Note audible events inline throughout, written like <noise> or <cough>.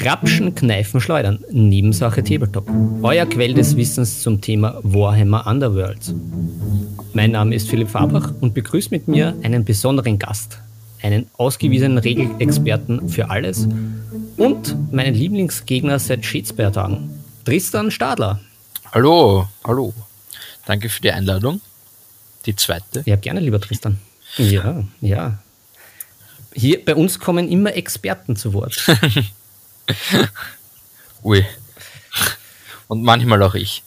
Grapschen, Kneifen, Schleudern. Nebensache Tabletop. Euer Quell des Wissens zum Thema Warhammer Underworld. Mein Name ist Philipp Fabach und begrüßt mit mir einen besonderen Gast. Einen ausgewiesenen Regelexperten für alles und meinen Lieblingsgegner seit Shakespeare-Tagen. Tristan Stadler. Hallo, hallo. Danke für die Einladung. Die zweite. Ja, gerne, lieber Tristan. Ja, ja. Hier bei uns kommen immer Experten zu Wort. <laughs> <laughs> Ui. Und manchmal auch ich.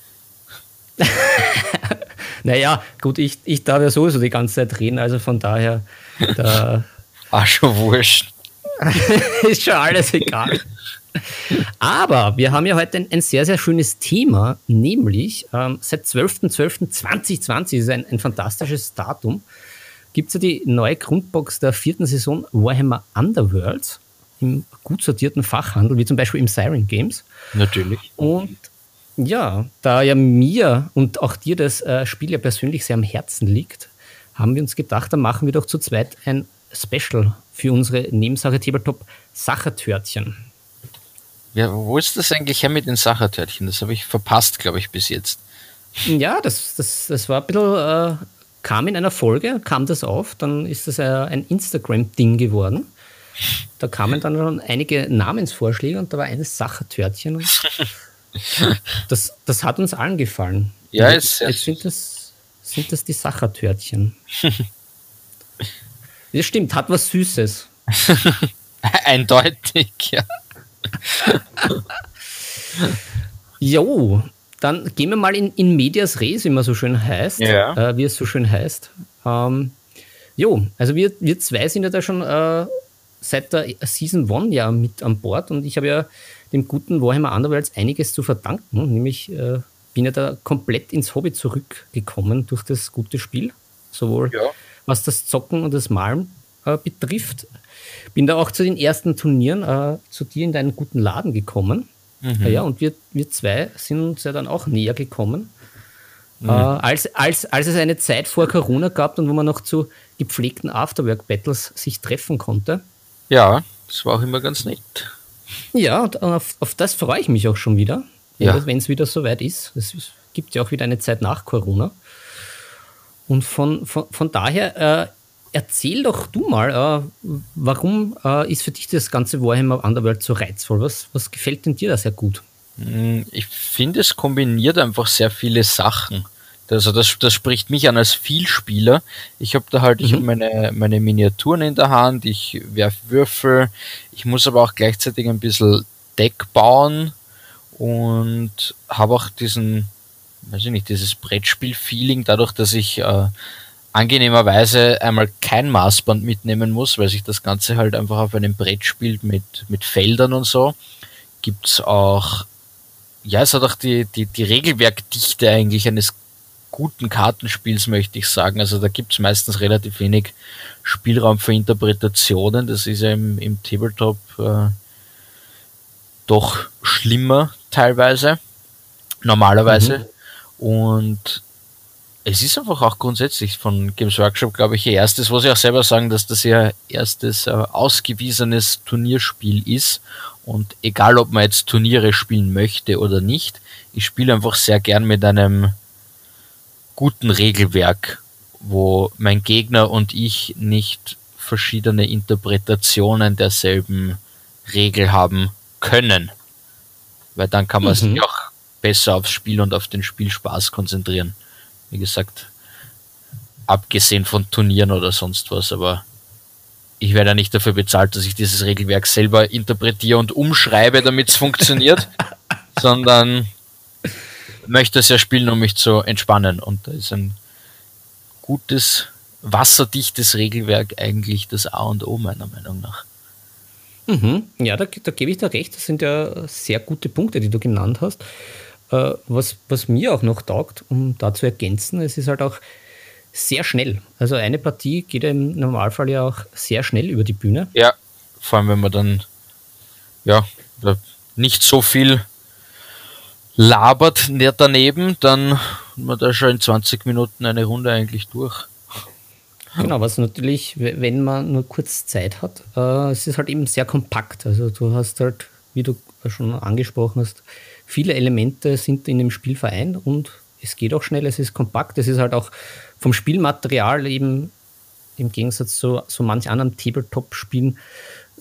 <laughs> naja, gut, ich, ich darf ja sowieso die ganze Zeit reden, also von daher. Da <laughs> Ach, schon wurscht. ist schon alles egal. Aber wir haben ja heute ein, ein sehr, sehr schönes Thema, nämlich ähm, seit 12.12.2020 ist ein, ein fantastisches Datum, gibt es ja die neue Grundbox der vierten Saison Warhammer Underworlds im gut sortierten Fachhandel, wie zum Beispiel im Siren Games. Natürlich. Und ja, da ja mir und auch dir das äh, Spiel ja persönlich sehr am Herzen liegt, haben wir uns gedacht, dann machen wir doch zu zweit ein Special für unsere Nebensache Tabletop Sachertörtchen. Ja, wo ist das eigentlich her mit den Sachertörtchen? Das habe ich verpasst, glaube ich, bis jetzt. Ja, das, das, das war ein bisschen, äh, kam in einer Folge, kam das auf, dann ist das äh, ein Instagram-Ding geworden. Da kamen dann schon einige Namensvorschläge und da war eines Sachertörtchen. <laughs> Das, das hat uns allen gefallen. Ja, jetzt, jetzt sind, das, sind das die Sachertörtchen. <laughs> das stimmt, hat was Süßes. <laughs> Eindeutig, ja. jo, dann gehen wir mal in, in Medias Res, wie man so schön heißt. Ja. Äh, wie es so schön heißt. Ähm, jo, also wir, wir zwei sind ja da schon äh, seit der Season 1 ja mit an Bord und ich habe ja dem guten Warhammer Underworlds einiges zu verdanken, nämlich äh, bin ja da komplett ins Hobby zurückgekommen durch das gute Spiel, sowohl ja. was das Zocken und das Malen äh, betrifft. Bin da auch zu den ersten Turnieren äh, zu dir in deinen guten Laden gekommen. Mhm. Ja, und wir, wir zwei sind uns ja dann auch näher gekommen. Mhm. Äh, als, als, als es eine Zeit vor Corona gab und wo man noch zu gepflegten Afterwork-Battles sich treffen konnte. Ja, das war auch immer ganz nett. Ja, auf, auf das freue ich mich auch schon wieder, ja. wenn es wieder soweit ist. Es gibt ja auch wieder eine Zeit nach Corona. Und von, von, von daher, äh, erzähl doch du mal, äh, warum äh, ist für dich das ganze Warhammer Underworld so reizvoll? Was, was gefällt denn dir da sehr gut? Hm, ich finde, es kombiniert einfach sehr viele Sachen. Also das, das spricht mich an als Vielspieler. Ich habe da halt, mhm. ich habe meine, meine Miniaturen in der Hand, ich werfe Würfel, ich muss aber auch gleichzeitig ein bisschen Deck bauen und habe auch diesen, weiß ich nicht, dieses Brettspiel-Feeling, dadurch, dass ich äh, angenehmerweise einmal kein Maßband mitnehmen muss, weil sich das Ganze halt einfach auf einem Brett spielt mit, mit Feldern und so. Gibt's auch, ja, es hat auch die, die, die Regelwerkdichte eigentlich eines guten Kartenspiels, möchte ich sagen. Also da gibt's meistens relativ wenig Spielraum für Interpretationen. Das ist ja im, im Tabletop äh, doch schlimmer teilweise, normalerweise. Mhm. Und es ist einfach auch grundsätzlich von Games Workshop, glaube ich, ihr erstes, wo sie auch selber sagen, dass das ihr erstes äh, ausgewiesenes Turnierspiel ist. Und egal, ob man jetzt Turniere spielen möchte oder nicht, ich spiele einfach sehr gern mit einem guten Regelwerk, wo mein Gegner und ich nicht verschiedene Interpretationen derselben Regel haben können. Weil dann kann man mhm. sich auch besser aufs Spiel und auf den Spielspaß konzentrieren. Wie gesagt, abgesehen von Turnieren oder sonst was, aber ich werde ja nicht dafür bezahlt, dass ich dieses Regelwerk selber interpretiere und umschreibe, damit es funktioniert, <laughs> sondern möchte es ja spielen, um mich zu entspannen. Und da ist ein gutes, wasserdichtes Regelwerk eigentlich das A und O meiner Meinung nach. Mhm. Ja, da, da gebe ich dir recht. Das sind ja sehr gute Punkte, die du genannt hast. Äh, was, was mir auch noch taugt, um da zu ergänzen, es ist halt auch sehr schnell. Also eine Partie geht ja im Normalfall ja auch sehr schnell über die Bühne. Ja, vor allem wenn man dann ja nicht so viel labert daneben, dann hat man da schon in 20 Minuten eine Runde eigentlich durch. Genau, was natürlich, wenn man nur kurz Zeit hat, äh, es ist halt eben sehr kompakt. Also du hast halt wie du schon angesprochen hast, viele Elemente sind in dem Spiel vereint und es geht auch schnell, es ist kompakt, es ist halt auch vom Spielmaterial eben im Gegensatz zu so manch anderen Tabletop-Spielen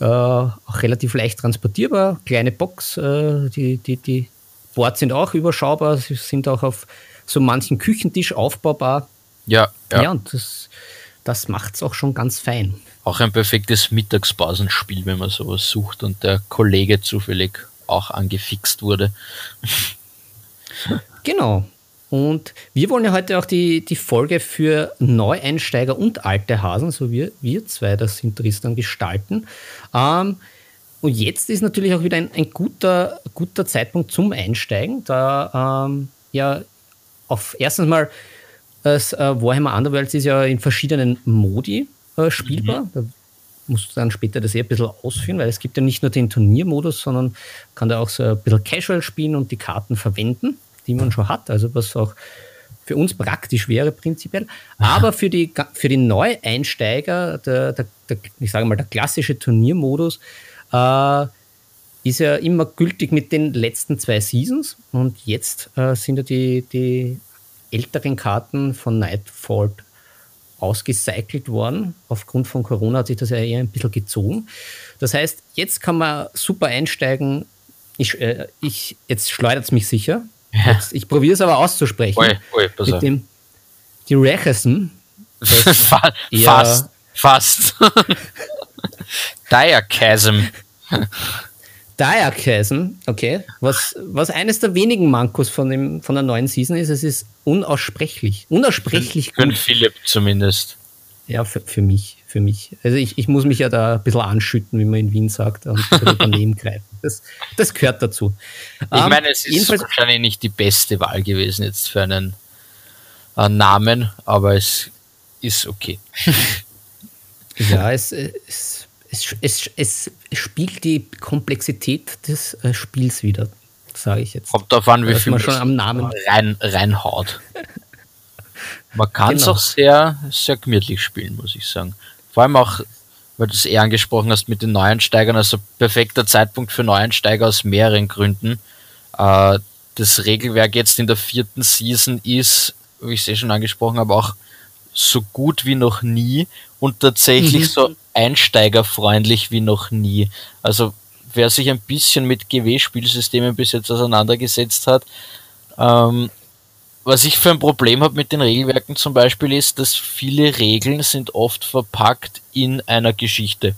äh, auch relativ leicht transportierbar. Kleine Box, äh, die, die, die Boards sind auch überschaubar, sie sind auch auf so manchen Küchentisch aufbaubar. Ja, ja. ja und das, das macht es auch schon ganz fein. Auch ein perfektes Mittagspausenspiel, wenn man sowas sucht und der Kollege zufällig auch angefixt wurde. <laughs> Genau. Und wir wollen ja heute auch die, die Folge für Neueinsteiger und alte Hasen, so wie wir zwei das sind, Tristan, gestalten. Ähm, und jetzt ist natürlich auch wieder ein, ein guter, guter Zeitpunkt zum Einsteigen, da ähm, ja auf erstens mal das äh, Warhammer Underworlds ist ja in verschiedenen Modi äh, spielbar. Mhm. Da musst du dann später das eher ein bisschen ausführen, weil es gibt ja nicht nur den Turniermodus, sondern kann da auch so ein bisschen casual spielen und die Karten verwenden die man schon hat, also was auch für uns praktisch wäre prinzipiell. Aber für die, für die Neueinsteiger, der, der, der, ich sage mal, der klassische Turniermodus, äh, ist ja immer gültig mit den letzten zwei Seasons. Und jetzt äh, sind ja die, die älteren Karten von Nightfall ausgecycelt worden. Aufgrund von Corona hat sich das ja eher ein bisschen gezogen. Das heißt, jetzt kann man super einsteigen. Ich, äh, ich, jetzt schleudert es mich sicher. Jetzt, ich probiere es aber auszusprechen. Ui, pass mit auf. dem die Rechessen. <laughs> fast. Fast. <laughs> Diachasm. <laughs> Diachasm, okay. Was, was eines der wenigen Mankos von, dem, von der neuen Season ist, es ist unaussprechlich. Unaussprechlich für, gut. Für Philipp zumindest. Ja, für, für mich. Für mich. Also ich, ich muss mich ja da ein bisschen anschütten, wie man in Wien sagt, und daneben <laughs> greifen. Das, das gehört dazu. Ich um, meine, es ist wahrscheinlich nicht die beste Wahl gewesen jetzt für einen äh, Namen, aber es ist okay. <laughs> ja, es, es, es, es, es spielt die Komplexität des äh, Spiels wieder, sage ich jetzt. Kommt darauf an, wie viel man schon am Namen rein, reinhaut. <laughs> Man kann es genau. auch sehr, sehr gemütlich spielen, muss ich sagen. Vor allem auch, weil du es eher angesprochen hast mit den Neueinsteigern, also perfekter Zeitpunkt für Neueinsteiger aus mehreren Gründen. Äh, das Regelwerk jetzt in der vierten Season ist, wie ich es eh schon angesprochen habe, auch so gut wie noch nie und tatsächlich mhm. so einsteigerfreundlich wie noch nie. Also wer sich ein bisschen mit GW-Spielsystemen bis jetzt auseinandergesetzt hat, ähm, was ich für ein Problem habe mit den Regelwerken zum Beispiel ist, dass viele Regeln sind oft verpackt in einer Geschichte.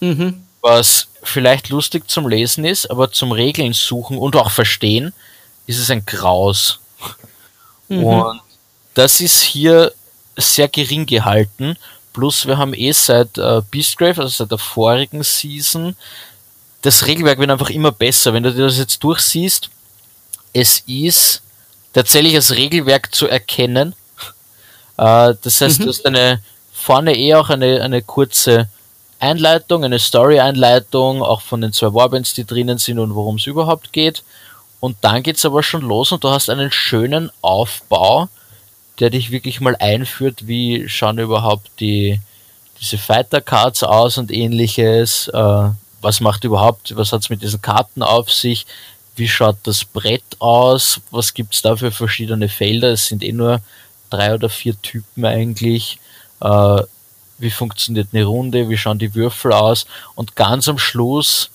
Mhm. Was vielleicht lustig zum Lesen ist, aber zum Regeln suchen und auch verstehen, ist es ein Graus. Mhm. Und das ist hier sehr gering gehalten. Plus wir haben eh seit äh, Beastgrave, also seit der vorigen Season, das Regelwerk wird einfach immer besser. Wenn du dir das jetzt durchsiehst, es ist tatsächlich als Regelwerk zu erkennen. <laughs> Äh, das heißt, mhm. du hast eine vorne eh auch eine, eine kurze Einleitung, eine Story-Einleitung, auch von den zwei Warbands, die drinnen sind und worum es überhaupt geht. Und dann geht es aber schon los und du hast einen schönen Aufbau, der dich wirklich mal einführt, wie schauen überhaupt die, diese Fighter Cards aus und ähnliches, äh, was macht überhaupt, was hat es mit diesen Karten auf sich, wie schaut das Brett aus, was gibt es da für verschiedene Felder, es sind eh nur drei oder vier Typen eigentlich, äh, wie funktioniert eine Runde, wie schauen die Würfel aus und ganz am Schluss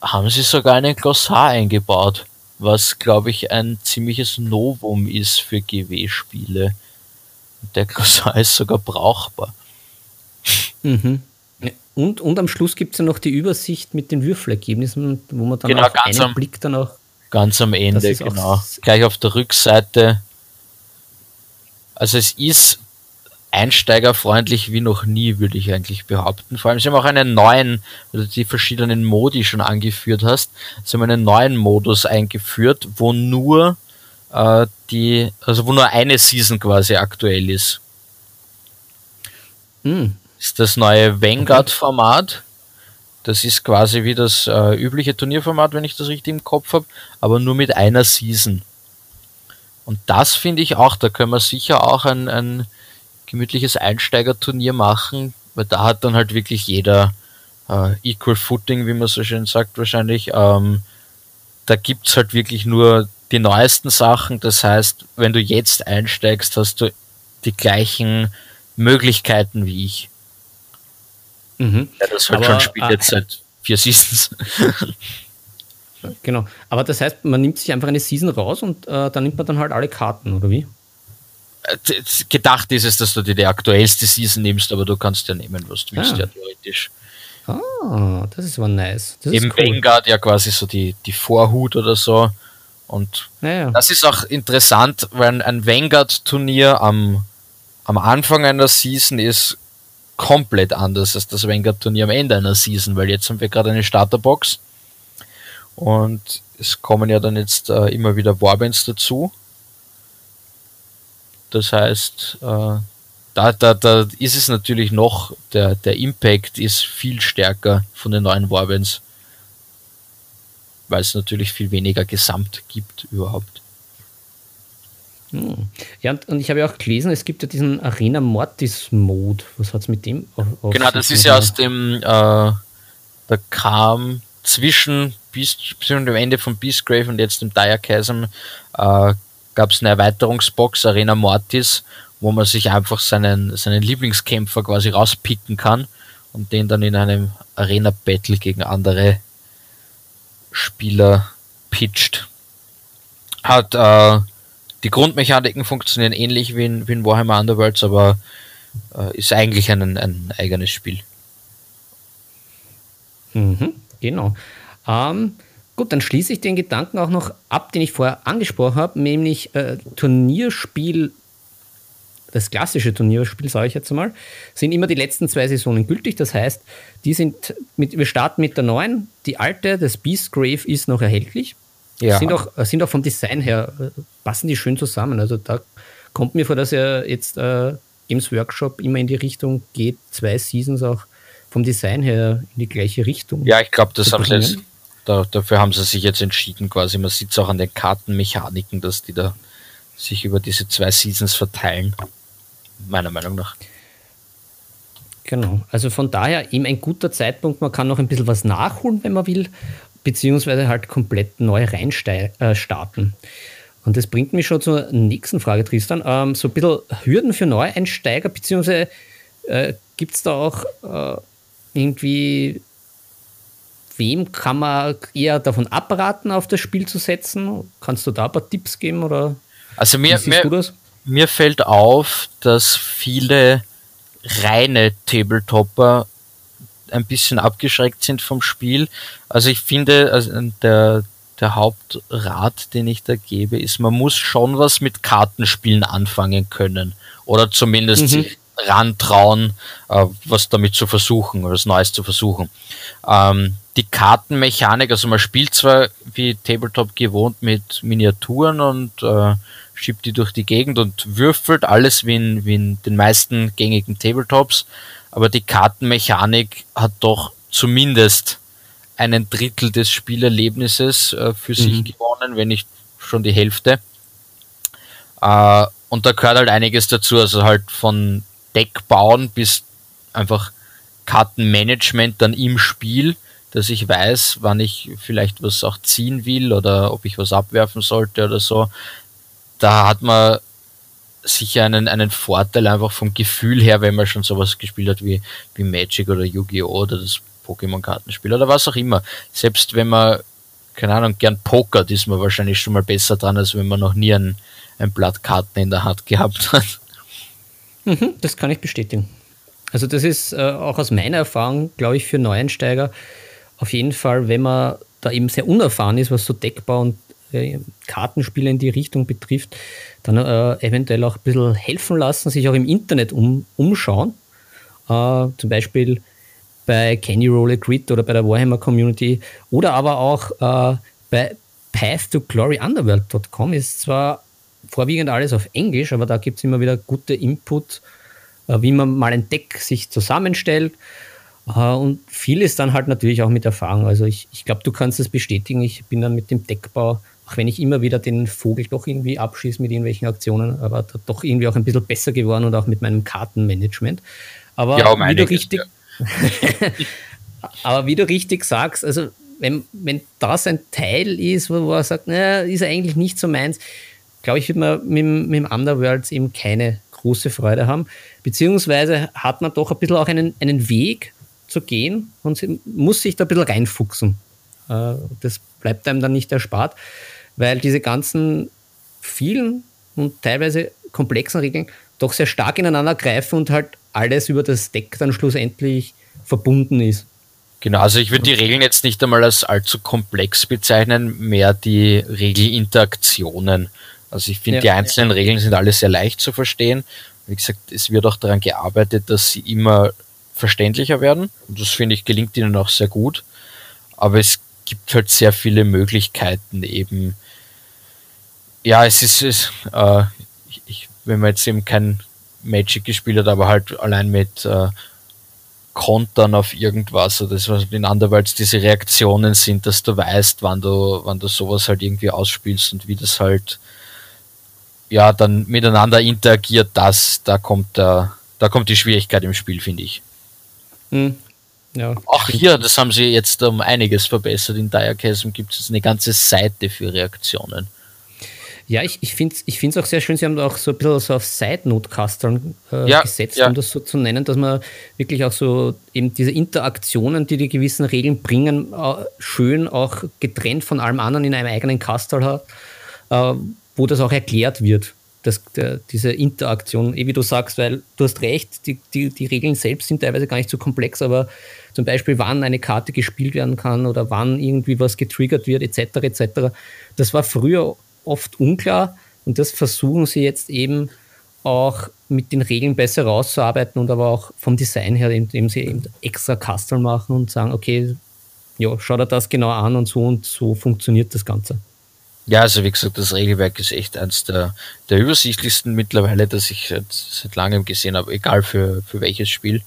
haben sie sogar einen Glossar eingebaut, was glaube ich ein ziemliches Novum ist für GW-Spiele. Der Glossar <laughs> ist sogar brauchbar. Mhm. Und, und am Schluss gibt es ja noch die Übersicht mit den Würfelergebnissen, wo man dann genau, auf einen am, Blick dann auch. Ganz am Ende, genau. Gleich auf der Rückseite. Also es ist einsteigerfreundlich wie noch nie, würde ich eigentlich behaupten. Vor allem, sie haben auch einen neuen, also die verschiedenen Modi schon angeführt hast, sie haben einen neuen Modus eingeführt, wo nur äh, die, also wo nur eine Season quasi aktuell ist. Hm, ist das neue Vanguard-Format. Das ist quasi wie das äh, übliche Turnierformat, wenn ich das richtig im Kopf habe, aber nur mit einer Season. Und das finde ich auch, da können wir sicher auch ein, ein gemütliches Einsteigerturnier machen, weil da hat dann halt wirklich jeder äh, Equal Footing, wie man so schön sagt wahrscheinlich. Ähm, da gibt's halt wirklich nur die neuesten Sachen. Das heißt, wenn du jetzt einsteigst, hast du die gleichen Möglichkeiten wie ich. Mhm. Ja, das halt Aber, schon spielt äh, jetzt seit vier Seasons. <laughs> genau. Aber das heißt, man nimmt sich einfach eine Season raus und äh, dann nimmt man dann halt alle Karten, oder wie? Äh, gedacht ist es, dass du dir die aktuellste Season nimmst, aber du kannst ja nehmen, was du willst, ah. ja theoretisch. Ah, das ist aber nice. Das Eben cool. Vanguard ja quasi so die, die Vorhut oder so. Und ja, ja. das ist auch interessant, weil ein Vanguard-Turnier am, am Anfang einer Season ist komplett anders als das Vanguard-Turnier am Ende einer Season, weil jetzt haben wir gerade eine Starterbox und es kommen ja dann jetzt äh, immer wieder Warbands dazu. Das heißt, äh, da, da, da ist es natürlich noch, der, der Impact ist viel stärker von den neuen Warbands, weil es natürlich viel weniger Gesamt gibt überhaupt. Hm. Ja, und, ich habe ja auch gelesen, es gibt ja diesen Arena Mortis Mode. Was hat es mit dem auf Genau, das ist ja aus dem, äh, da kam zwischen Beast, zwischen dem Ende von Beastgrave und jetzt dem Dire Chasm, äh, gab es eine Erweiterungsbox Arena Mortis wo man sich einfach seinen, seinen Lieblingskämpfer quasi rauspicken kann und den dann in einem Arena-Battle gegen andere Spieler pitcht. Hat äh, die Grundmechaniken funktionieren ähnlich wie in, wie in Warhammer Underworlds, aber äh, ist eigentlich ein, ein eigenes Spiel. Mhm, genau. Ähm, gut, dann schließe ich den Gedanken auch noch ab, den ich vorher angesprochen habe, nämlich äh, Turnierspiel das klassische Turnierspiel, sage ich jetzt mal, sind immer die letzten zwei Saisonen gültig. Das heißt, die sind mit, wir starten mit der neuen, die alte, das Beastgrave ist noch erhältlich. Ja. Sind, auch, sind auch vom Design her, äh, passen die schön zusammen. Also da kommt mir vor, dass er jetzt äh, Games Workshop immer in die Richtung geht, zwei Seasons auch vom Design her in die gleiche Richtung. Ja, ich glaube, das haben sie jetzt, da, dafür haben sie sich jetzt entschieden, quasi. Man sieht es auch an den Kartenmechaniken, dass die da sich über diese zwei Seasons verteilen meiner Meinung nach. Genau, also von daher eben ein guter Zeitpunkt. Man kann noch ein bisschen was nachholen, wenn man will, beziehungsweise halt komplett neu reinstarten. Äh, Und das bringt mich schon zur nächsten Frage, Tristan. Ähm, so ein bisschen Hürden für Neueinsteiger, beziehungsweise äh, gibt es da auch äh, irgendwie, wem kann man eher davon abraten, auf das Spiel zu setzen? Kannst du da ein paar Tipps geben? Oder also mir, mir, mir fällt auf, dass viele reine Tabletopper ein bisschen abgeschreckt sind vom Spiel. Also ich finde, also der, der Hauptrat, den ich da gebe, ist, man muss schon was mit Kartenspielen anfangen können. Oder zumindest mhm. sich rantrauen, äh, was damit zu versuchen, was Neues zu versuchen. Ähm, die Kartenmechanik, also man spielt zwar wie Tabletop gewohnt mit Miniaturen und äh, schiebt die durch die Gegend und würfelt alles wie in, wie in den meisten gängigen Tabletops. Aber die Kartenmechanik hat doch zumindest einen Drittel des Spielerlebnisses äh, für mhm. sich gewonnen, wenn nicht schon die Hälfte. Äh, und da gehört halt einiges dazu, also halt von Deck bauen bis einfach Kartenmanagement dann im Spiel, dass ich weiß, wann ich vielleicht was auch ziehen will oder ob ich was abwerfen sollte oder so da hat man sicher einen, einen Vorteil einfach vom Gefühl her, wenn man schon sowas gespielt hat wie, wie Magic oder Yu-Gi-Oh! oder das Pokémon-Kartenspiel oder was auch immer. Selbst wenn man, keine Ahnung, gern pokert, ist man wahrscheinlich schon mal besser dran, als wenn man noch nie ein, ein Blatt Karten in der Hand gehabt hat. Mhm, das kann ich bestätigen. Also das ist äh, auch aus meiner Erfahrung, glaube ich, für Neueinsteiger auf jeden Fall, wenn man da eben sehr unerfahren ist, was so Deckbau und äh, Kartenspiele in die Richtung betrifft, dann äh, eventuell auch ein bisschen helfen lassen, sich auch im Internet um, umschauen. Äh, zum Beispiel bei Candy Roll Grid oder bei der Warhammer Community oder aber auch äh, bei Path to Glory Underworld.com ist zwar vorwiegend alles auf Englisch, aber da gibt es immer wieder gute Input, äh, wie man mal ein Deck sich zusammenstellt. Und viel ist dann halt natürlich auch mit Erfahrung. Also ich, ich glaube, du kannst es bestätigen. Ich bin dann mit dem Deckbau auch wenn ich immer wieder den Vogel doch irgendwie abschieße mit irgendwelchen Aktionen, aber doch irgendwie auch ein bisschen besser geworden und auch mit meinem Kartenmanagement. Aber ja, um wie du richtig, ja. <laughs> aber wie du richtig sagst, also wenn, wenn das ein Teil ist, wo, wo er sagt, naja, ist eigentlich nicht so meins, glaube ich, wird man mit, mit dem Underworlds eben keine große Freude haben. Beziehungsweise hat man doch ein bisschen auch einen, einen Weg zu gehen und muss sich da ein bisschen reinfuchsen. Äh, das bleibt einem dann nicht erspart, weil diese ganzen vielen und teilweise komplexen Regeln doch sehr stark ineinander greifen und halt alles über das Deck dann schlussendlich verbunden ist. Genau, also ich würde die Regeln jetzt nicht einmal als allzu komplex bezeichnen, mehr die Regelinteraktionen. Also ich finde, ja, die einzelnen ja. Regeln sind alle sehr leicht zu verstehen. Wie gesagt, es wird auch daran gearbeitet, dass sie immer verständlicher werden. Und das finde ich gelingt ihnen auch sehr gut. Aber es gibt halt sehr viele Möglichkeiten eben. Ja, es ist, es, äh, ich, wenn man jetzt eben kein Magic gespielt hat, aber halt allein mit äh, Kontern auf irgendwas oder das, was in Underworlds diese Reaktionen sind, dass du weißt, wann du, wann du sowas halt irgendwie ausspielst und wie das halt ja dann miteinander interagiert, das, da kommt der, da kommt die Schwierigkeit im Spiel, finde ich. Hm. Ja. Auch hier, das haben sie jetzt um einiges verbessert. In Diachasm gibt es eine ganze Seite für Reaktionen. Ja, ich, ich finde es ich find's auch sehr schön, sie haben auch so ein bisschen so auf Side-Note-Castern äh, ja, gesetzt, ja. um das so zu nennen, dass man wirklich auch so eben diese Interaktionen, die die gewissen Regeln bringen, äh, schön auch getrennt von allem anderen in einem eigenen Castle hat, äh, wo das auch erklärt wird. Das, der, diese Interaktion, eh wie du sagst, weil du hast recht, die, die, die Regeln selbst sind teilweise gar nicht so komplex, aber zum Beispiel, wann eine Karte gespielt werden kann oder wann irgendwie was getriggert wird, etc., etc., das war früher oft unklar und das versuchen sie jetzt eben auch mit den Regeln besser rauszuarbeiten und aber auch vom Design her, indem sie eben extra Castle machen und sagen, okay, ja, schau dir das genau an und so und so funktioniert das Ganze. Ja, also wie gesagt, das Regelwerk ist echt eins der, der übersichtlichsten mittlerweile, das ich seit, seit langem gesehen habe, egal für, für welches Spiel.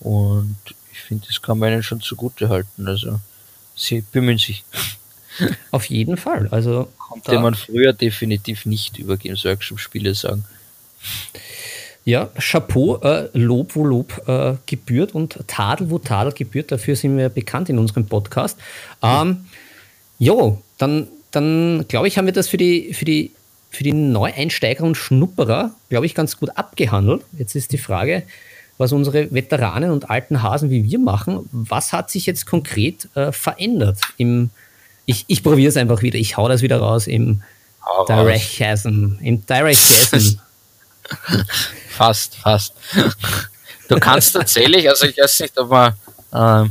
Und ich finde, das kann man ihnen schon zugute halten. Also sie bemühen sich. <laughs> Auf jeden Fall. Also konnte man früher definitiv nicht über Games Workshop Spiele sagen. Ja, Chapeau, äh, Lob, wo Lob äh, gebührt und Tadel, wo Tadel gebührt. Dafür sind wir bekannt in unserem Podcast. Ähm, jo, dann, dann glaube ich, haben wir das für die, für die, für die Neueinsteiger und Schnupperer, glaube ich, ganz gut abgehandelt. Jetzt ist die Frage, was unsere Veteranen und alten Hasen wie wir machen. Was hat sich jetzt konkret äh, verändert im ich, ich probiere es einfach wieder. Ich hau das wieder raus im hau Direct Chasm. Im Direct Chasm. <laughs> fast, fast. Du kannst tatsächlich, also ich weiß nicht, ob man, äh,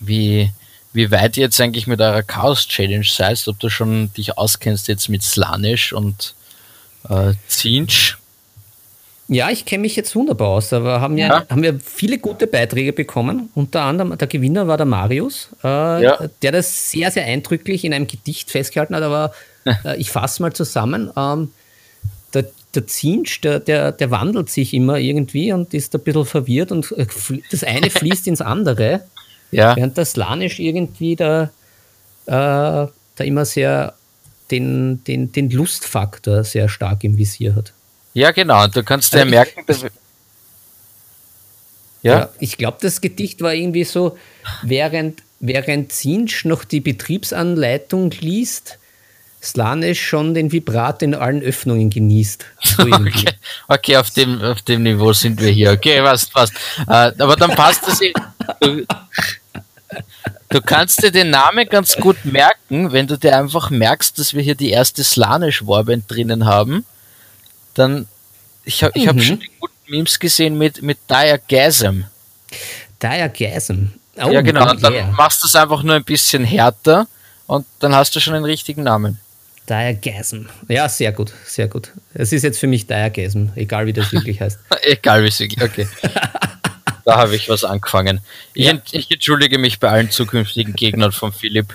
wie, wie weit ihr jetzt eigentlich mit eurer Chaos Challenge seid, ob du schon dich auskennst jetzt mit Slanish und äh, Zinch. Ja, ich kenne mich jetzt wunderbar aus, aber haben ja, ja, haben wir viele gute Beiträge bekommen. Unter anderem der Gewinner war der Marius, äh, ja. der das sehr, sehr eindrücklich in einem Gedicht festgehalten hat. Aber <laughs> äh, ich fasse mal zusammen. Ähm, der, der Zinsch, der, der, der wandelt sich immer irgendwie und ist ein bisschen verwirrt und äh, das eine fließt ins andere. Ja. Während das Slanisch irgendwie da, äh, da immer sehr den, den, den Lustfaktor sehr stark im Visier hat. Ja, genau. Und du kannst dir also merken, dass. Ja? ja ich glaube, das Gedicht war irgendwie so, während, während Zinsch noch die Betriebsanleitung liest, Slanisch schon den Vibrat in allen Öffnungen genießt. <laughs> So okay. okay, auf dem, auf dem Niveau sind wir hier. Okay, passt, passt. Äh, aber dann passt das. Du, du kannst dir den Namen ganz gut merken, wenn du dir einfach merkst, dass wir hier die erste Slanisch-Warband drinnen haben dann, ich habe ich mhm. schon die guten Memes gesehen mit, mit Diagasm. Diagasm. Oh, ja, genau. Und dann yeah. machst du es einfach nur ein bisschen härter und dann hast du schon einen richtigen Namen. Diagasm. Ja, sehr gut, sehr gut. Es ist jetzt für mich Diagasm, egal wie das wirklich heißt. <laughs> egal wie es wirklich, okay. <laughs> da habe ich was angefangen. Ich, ja. ich entschuldige mich bei allen zukünftigen Gegnern von Philipp.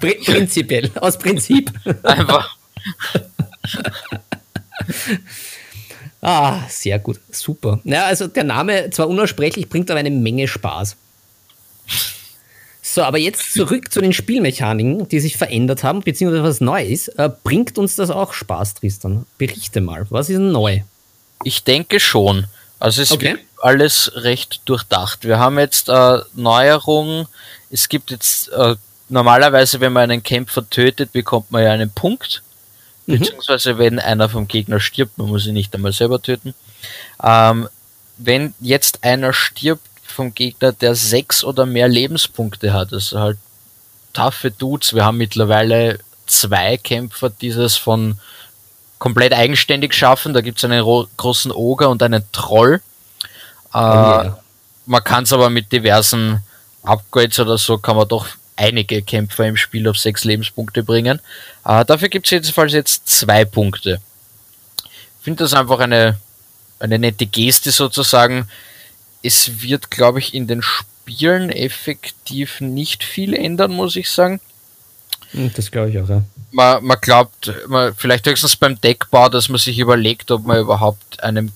Prinzipiell, aus Prinzip. Einfach <laughs> ah, sehr gut, super. Ja, also der Name zwar unaussprechlich, bringt aber eine Menge Spaß. So, aber jetzt zurück zu den Spielmechaniken, die sich verändert haben, beziehungsweise was neu ist. Äh, bringt uns das auch Spaß, Tristan? Berichte mal, was ist neu? Ich denke schon. Also es, okay. alles recht durchdacht. Wir haben jetzt äh, Neuerungen. Es gibt jetzt äh, normalerweise, wenn man einen Kämpfer tötet, bekommt man ja einen Punkt. Mhm. Beziehungsweise wenn einer vom Gegner stirbt, man muss ihn nicht einmal selber töten. Ähm, wenn jetzt einer stirbt vom Gegner, der sechs oder mehr Lebenspunkte hat, also halt taffe Dudes. Wir haben mittlerweile zwei Kämpfer, dieses von komplett eigenständig schaffen. Da gibt es einen großen Oger und einen Troll. Äh, oh yeah. Man kann es aber mit diversen Upgrades oder so, kann man doch einige Kämpfer im Spiel auf sechs Lebenspunkte bringen. Äh, dafür gibt es jedenfalls jetzt zwei Punkte. Ich finde das einfach eine, eine nette Geste sozusagen. Es wird, glaube ich, in den Spielen effektiv nicht viel ändern, muss ich sagen. Hm, das glaube ich auch, ja. Man, man glaubt, man, vielleicht höchstens beim Deckbau, dass man sich überlegt, ob man überhaupt einem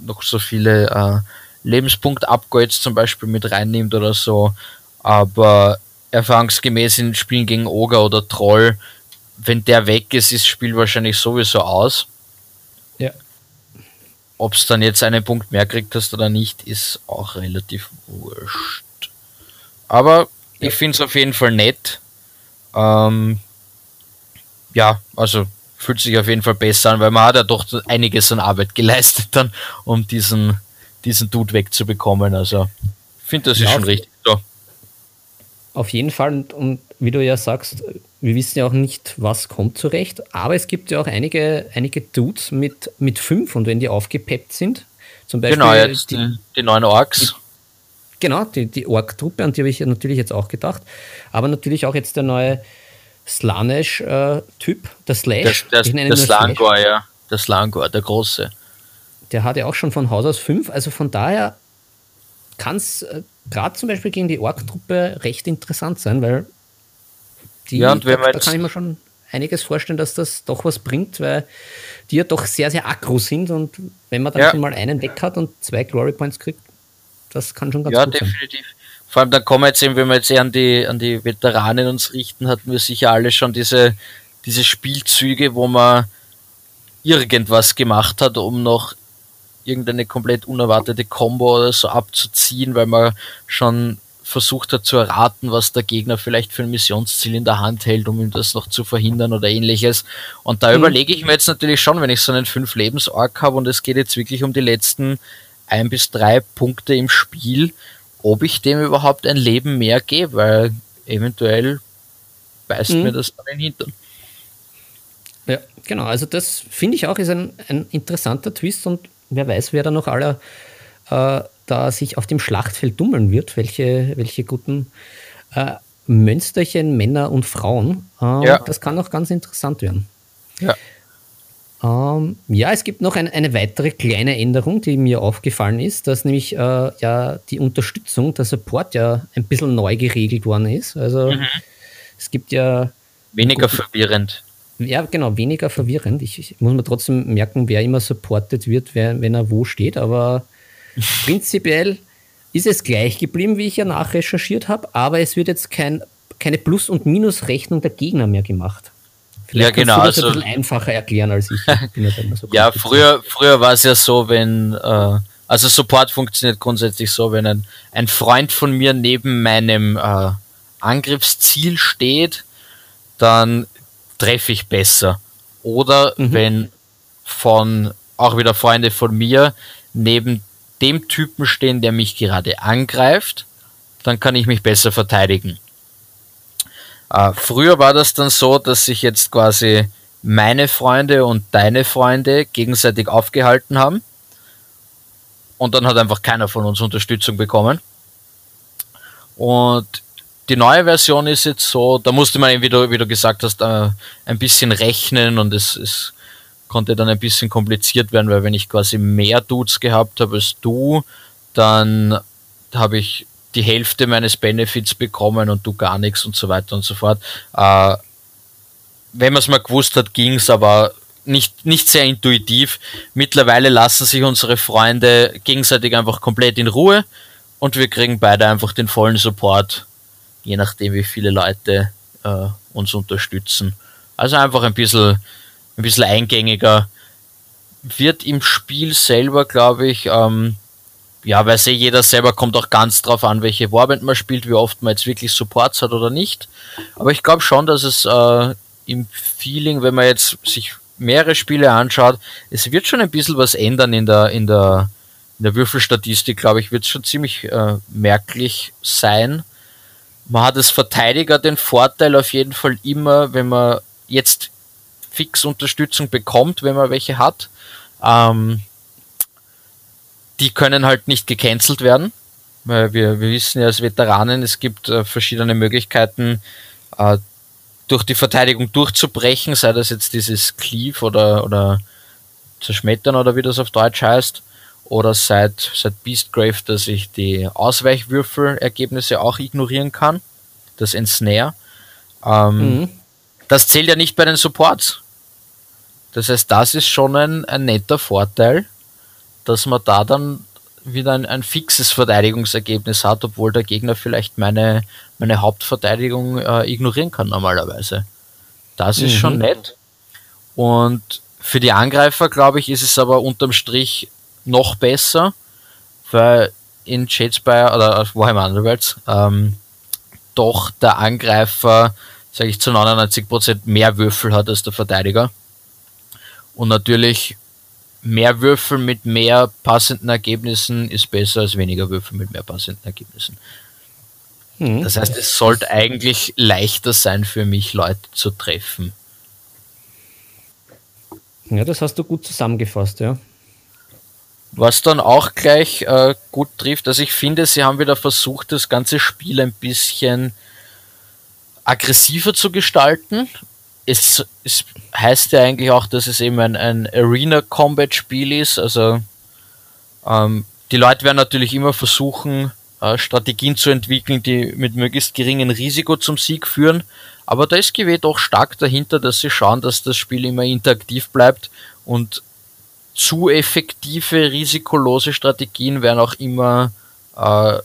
noch so viele äh, Lebenspunkt-Upgrades zum Beispiel mit reinnimmt oder so. Aber erfahrungsgemäß in Spielen gegen Ogre oder Troll, wenn der weg ist, ist das Spiel wahrscheinlich sowieso aus. Ja. Ob es dann jetzt einen Punkt mehr kriegt hast oder nicht, ist auch relativ wurscht. Aber ja. ich finde es auf jeden Fall nett. Ähm, ja, also fühlt sich auf jeden Fall besser an, weil man hat ja doch einiges an Arbeit <laughs> geleistet dann, um diesen, diesen Dude wegzubekommen. Also ich finde, das ist ja, schon richtig so. Auf jeden Fall, und, und, wie du ja sagst, wir wissen ja auch nicht, was kommt zurecht, aber es gibt ja auch einige, einige Dudes mit, mit fünf und wenn die aufgepeppt sind, zum Beispiel genau, jetzt die, die neuen Orks. Die, genau, die, die Ork-Truppe, an die habe ich natürlich jetzt auch gedacht, aber natürlich auch jetzt der neue Slanesh-Typ, der Slash. Der, der, der Slangor, ja. Der Slangor, der große. Der hat ja auch schon von Haus aus fünf, also von daher kann es äh, gerade zum Beispiel gegen die Ork-Truppe recht interessant sein, weil die, ja, und wenn da, da kann ich mir schon einiges vorstellen, dass das doch was bringt, weil die ja doch sehr, sehr aggro sind und wenn man dann ja. schon mal einen weg hat und zwei Glory Points kriegt, das kann schon ganz ja, gut sein. Ja, definitiv. Vor allem dann kommen wir jetzt eben, wenn wir jetzt eher an die, an die Veteranen uns richten, hatten wir sicher alle schon diese, diese Spielzüge, wo man irgendwas gemacht hat, um noch irgendeine komplett unerwartete Combo oder so abzuziehen, weil man schon versucht hat zu erraten, was der Gegner vielleicht für ein Missionsziel in der Hand hält, um ihm das noch zu verhindern oder ähnliches. Und da mhm. überlege ich mir jetzt natürlich schon, wenn ich so einen fünf lebens ork habe und es geht jetzt wirklich um die letzten ein bis drei Punkte im Spiel, ob ich dem überhaupt ein Leben mehr gebe, weil eventuell beißt mhm. mir das dann in den Hintern. Ja, genau. Also das finde ich auch ist ein, ein interessanter Twist und wer weiß, wer da noch alle äh, da sich auf dem Schlachtfeld dummeln wird, welche, welche guten äh, Mönsterchen, Männer und Frauen. Äh, ja. Das kann auch ganz interessant werden. Ja. Ähm, ja, es gibt noch ein, eine weitere kleine Änderung, die mir aufgefallen ist, dass nämlich äh, ja die Unterstützung, der Support ja ein bisschen neu geregelt worden ist. Also mhm. es gibt ja. Weniger gut, verwirrend. Ja, genau, weniger verwirrend. Ich, ich, muss mir trotzdem merken, wer immer supportet wird, wer, wenn er wo steht, aber prinzipiell ist es gleich geblieben, wie ich ja nachrecherchiert habe, aber es wird jetzt kein, keine Plus- und Minusrechnung der Gegner mehr gemacht. Vielleicht ja, genau. Du das also, ein bisschen einfacher erklären als ich. ja, so ja früher, früher war es ja so, wenn, äh, also Support funktioniert grundsätzlich so, wenn ein, ein Freund von mir neben meinem äh, Angriffsziel steht, dann treffe ich besser. Oder mhm. wenn von auch wieder Freunde von mir neben dem Typen stehen, der mich gerade angreift, dann kann ich mich besser verteidigen. Äh, früher war das dann so, dass sich jetzt quasi meine Freunde und deine Freunde gegenseitig aufgehalten haben. Und dann hat einfach keiner von uns Unterstützung bekommen. Und die neue Version ist jetzt so, da musste man, wie du, wie du gesagt hast, äh, ein bisschen rechnen und es, es konnte dann ein bisschen kompliziert werden, weil wenn ich quasi mehr Dudes gehabt habe als du, dann habe ich die Hälfte meines Benefits bekommen und du gar nichts und so weiter und so fort. Äh, wenn man es mal gewusst hat, ging es aber nicht, nicht sehr intuitiv. Mittlerweile lassen sich unsere Freunde gegenseitig einfach komplett in Ruhe und wir kriegen beide einfach den vollen Support, je nachdem wie viele Leute äh, uns unterstützen. Also einfach ein bisschen, ein bisschen eingängiger. Wird im Spiel selber, glaube ich, ähm, ja, weiß eh jeder selber, kommt auch ganz drauf an, welche Warband man spielt, wie oft man jetzt wirklich Supports hat oder nicht. Aber ich glaube schon, dass es äh, im Feeling, wenn man jetzt sich mehrere Spiele anschaut, es wird schon ein bisschen was ändern in der, in der, in der Würfelstatistik, glaube ich, wird es schon ziemlich äh, merklich sein. Man hat als Verteidiger den Vorteil auf jeden Fall immer, wenn man jetzt fix Unterstützung bekommt, wenn man welche hat. Ähm, die können halt nicht gecancelt werden. Weil wir, wir wissen ja als Veteranen, es gibt äh, verschiedene Möglichkeiten, äh, durch die Verteidigung durchzubrechen, sei das jetzt dieses Cleave oder, oder zerschmettern oder wie das auf Deutsch heißt, oder seit, seit Beastgrave, dass ich die Ausweichwürfelergebnisse auch ignorieren kann, das Ensnare. Ähm, mhm. Das zählt ja nicht bei den Supports. Das heißt, das ist schon ein, ein netter Vorteil, dass man da dann wieder ein, ein fixes Verteidigungsergebnis hat, obwohl der Gegner vielleicht meine, meine Hauptverteidigung äh, ignorieren kann normalerweise. Das ist mhm. schon nett. Und für die Angreifer, glaube ich, ist es aber unterm Strich noch besser, weil in Shadespire oder Warhammer Underworlds ähm, doch der Angreifer, sage ich zu 99% mehr Würfel hat als der Verteidiger. Und natürlich mehr Würfel mit mehr passenden Ergebnissen ist besser als weniger Würfel mit mehr passenden Ergebnissen. Mhm. Das heißt, es sollte eigentlich leichter sein für mich, Leute zu treffen. Ja, das hast du gut zusammengefasst, ja. Was dann auch gleich äh, gut trifft, also ich finde, sie haben wieder versucht, das ganze Spiel ein bisschen aggressiver zu gestalten es, es heißt ja eigentlich auch, dass es eben ein, ein Arena-Combat-Spiel ist. Also ähm, die Leute werden natürlich immer versuchen, äh, Strategien zu entwickeln, die mit möglichst geringem Risiko zum Sieg führen. Aber da ist GW doch stark dahinter, dass sie schauen, dass das Spiel immer interaktiv bleibt und zu effektive, risikolose Strategien werden auch immer äh,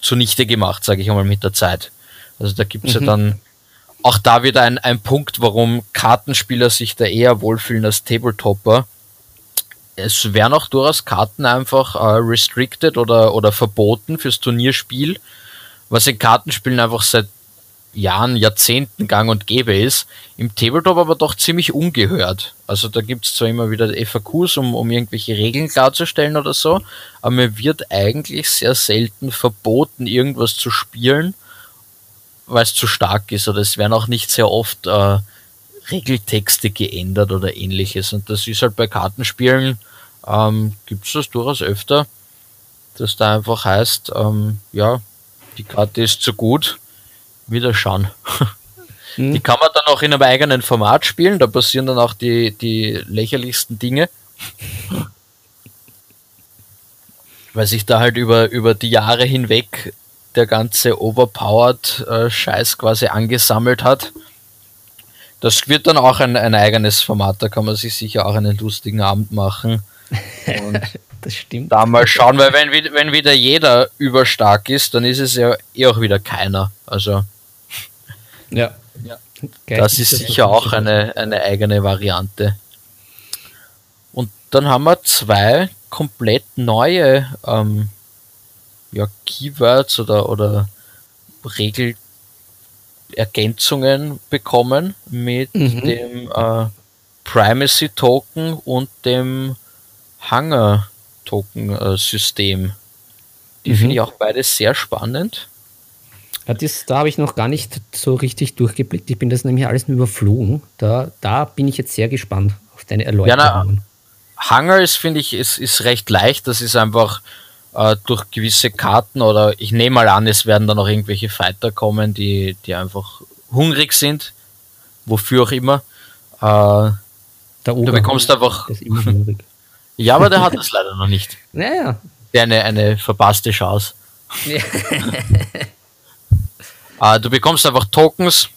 zunichte gemacht, sage ich einmal mit der Zeit. Also da gibt es mhm. ja dann auch da wieder ein, ein Punkt, warum Kartenspieler sich da eher wohlfühlen als Tabletopper. Es werden auch durchaus Karten einfach äh, restricted oder, oder verboten fürs Turnierspiel, was in Kartenspielen einfach seit Jahren, Jahrzehnten gang und gäbe ist. Im Tabletop aber doch ziemlich ungehört. Also da gibt es zwar immer wieder FAQs, um, um irgendwelche Regeln klarzustellen oder so, aber mir wird eigentlich sehr selten verboten, irgendwas zu spielen weil es zu stark ist oder es werden auch nicht sehr oft äh, Regeltexte geändert oder ähnliches. Und das ist halt bei Kartenspielen, ähm, gibt es das durchaus öfter, dass da einfach heißt, ähm, ja, die Karte ist zu gut, wieder schauen. Mhm. <laughs> Die kann man dann auch in einem eigenen Format spielen, da passieren dann auch die, die lächerlichsten Dinge. <laughs> Weil sich da halt über, über die Jahre hinweg der ganze overpowered äh, Scheiß quasi angesammelt hat. Das wird dann auch ein, ein eigenes Format, da kann man sich sicher auch einen lustigen Abend machen. <laughs> Und das stimmt. Da mal schauen, weil wenn, wenn wieder jeder überstark ist, dann ist es ja eh auch wieder keiner. Also. Ja. ja. Das ist sicher auch eine, eine eigene Variante. Und dann haben wir zwei komplett neue ähm, ja, Keywords oder, oder Regelergänzungen bekommen mit mhm. dem äh, Primacy Token und dem Hunger Token äh, System. Die mhm. finde ich auch beide sehr spannend. Ja, das, da habe ich noch gar nicht so richtig durchgeblickt. Ich bin das nämlich alles nur überflogen. Da, da bin ich jetzt sehr gespannt auf deine Erläuterungen. Ja, Hunger ist, finde ich, ist, ist recht leicht. Das ist einfach äh, durch gewisse Karten oder ich nehme mal an, es werden dann auch irgendwelche Fighter kommen, die, die einfach hungrig sind, wofür auch immer. Äh, du bekommst einfach. <laughs> ja, aber der hat das leider noch nicht. Naja. Eine, eine verpasste Chance. <laughs> Äh, du bekommst einfach Tokens,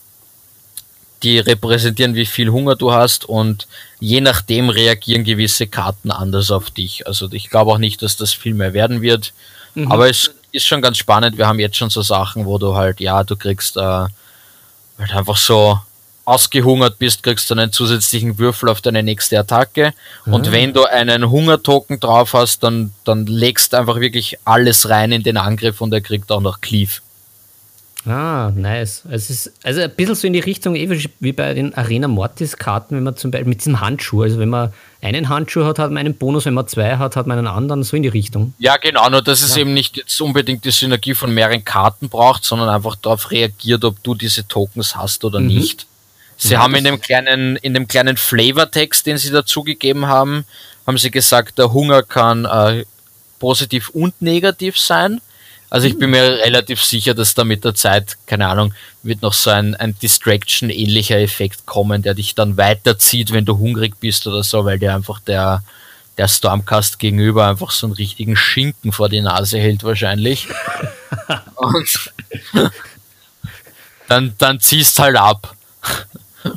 die repräsentieren, wie viel Hunger du hast und je nachdem reagieren gewisse Karten anders auf dich. Also ich glaube auch nicht, dass das viel mehr werden wird, mhm. aber es ist schon ganz spannend. Wir haben jetzt schon so Sachen, wo du halt, ja, du kriegst äh, halt einfach so ausgehungert bist, kriegst du einen zusätzlichen Würfel auf deine nächste Attacke. Mhm. Und wenn du einen Hungertoken drauf hast, dann, dann legst du einfach wirklich alles rein in den Angriff und er kriegt auch noch Cleave. Ah, nice. Es ist also ein bisschen so in die Richtung wie bei den Arena Mortis-Karten, wenn man zum Beispiel mit diesem Handschuh, also wenn man einen Handschuh hat, hat man einen Bonus, wenn man zwei hat, hat man einen anderen, so in die Richtung. Ja, genau, nur dass es ja. eben nicht jetzt unbedingt die Synergie von mehreren Karten braucht, sondern einfach darauf reagiert, ob du diese Tokens hast oder mhm. nicht. Sie ja, haben in dem kleinen, in dem kleinen Flavortext, den sie dazugegeben haben, haben sie gesagt, der Hunger kann äh, positiv und negativ sein. Also ich bin mir relativ sicher, dass da mit der Zeit, keine Ahnung, wird noch so ein, ein Distraction-ähnlicher Effekt kommen, der dich dann weiterzieht, wenn du hungrig bist oder so, weil dir einfach der, der Stormcast gegenüber einfach so einen richtigen Schinken vor die Nase hält wahrscheinlich. <laughs> Und dann, dann ziehst halt ab.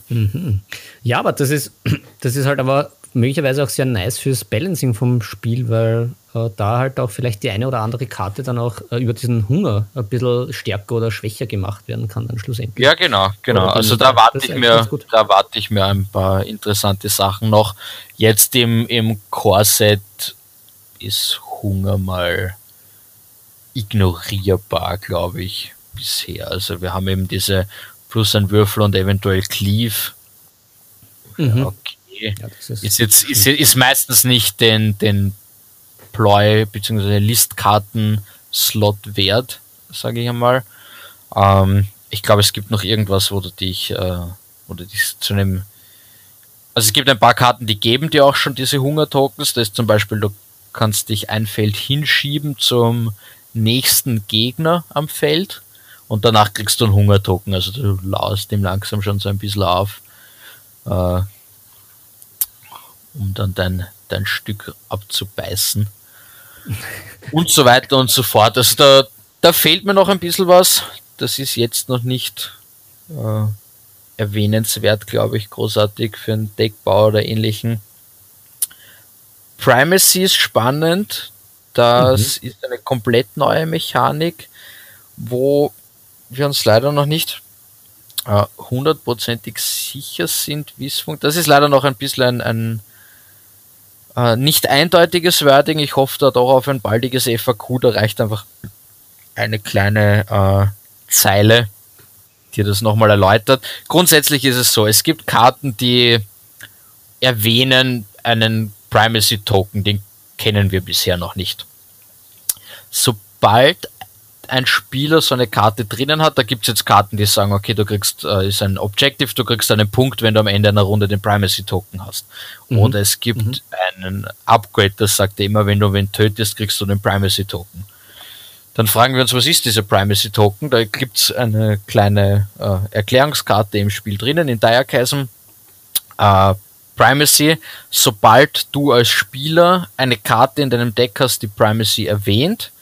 Mhm. Ja, aber das ist, das ist halt aber möglicherweise auch sehr nice fürs Balancing vom Spiel, weil äh, da halt auch vielleicht die eine oder andere Karte dann auch äh, über diesen Hunger ein bisschen stärker oder schwächer gemacht werden kann dann schlussendlich. Ja, genau, genau. Also da warte ich mir, da warte ich mir ein paar interessante Sachen noch. Jetzt im, im Core-Set ist Hunger mal ignorierbar, glaube ich, bisher. Also wir haben eben diese plus ein Würfel und eventuell Cleave. Mhm. Okay. Ja, ist, ist, jetzt ist, ist meistens nicht den, den Ploy bzw. Listkarten-Slot wert, sage ich einmal. Ähm, ich glaube, es gibt noch irgendwas, wo du dich, äh, wo du dich zu einem also es gibt ein paar Karten, die geben dir auch schon diese Hunger-Tokens. Das ist zum Beispiel, du kannst dich ein Feld hinschieben zum nächsten Gegner am Feld und danach kriegst du einen Hungertoken. Also du laust dem langsam schon so ein bisschen auf, äh, um dann dein, dein Stück abzubeißen. <laughs> und so weiter und so fort. Also da, da fehlt mir noch ein bisschen was. Das ist jetzt noch nicht äh, erwähnenswert, glaube ich, großartig für einen Deckbau oder ähnlichen. Primacy ist spannend. Das mhm. ist eine komplett neue Mechanik, wo wir uns leider noch nicht äh, hundertprozentig äh, sicher sind, wie es funktioniert. Das ist leider noch ein bisschen ein, ein äh, nicht eindeutiges Wording. Ich hoffe da doch auf ein baldiges FAQ. Da reicht einfach eine kleine äh, Zeile, die das nochmal erläutert. Grundsätzlich ist es so, es gibt Karten, die erwähnen einen Primacy Token, den kennen wir bisher noch nicht. Sobald ein Spieler so eine Karte drinnen hat, da gibt es jetzt Karten, die sagen, okay, du kriegst, äh, ist ein Objective, du kriegst einen Punkt, wenn du am Ende einer Runde den Primacy Token hast. Mhm. Oder es gibt mhm. einen Upgrade, das sagt immer, wenn du wen tötest, kriegst du den Primacy Token. Dann fragen wir uns, was ist dieser Primacy Token? Da gibt es eine kleine äh, Erklärungskarte im Spiel drinnen, in Diachasm. Äh, Primacy, sobald du als Spieler eine Karte in deinem Deck hast, die Primacy erwähnt,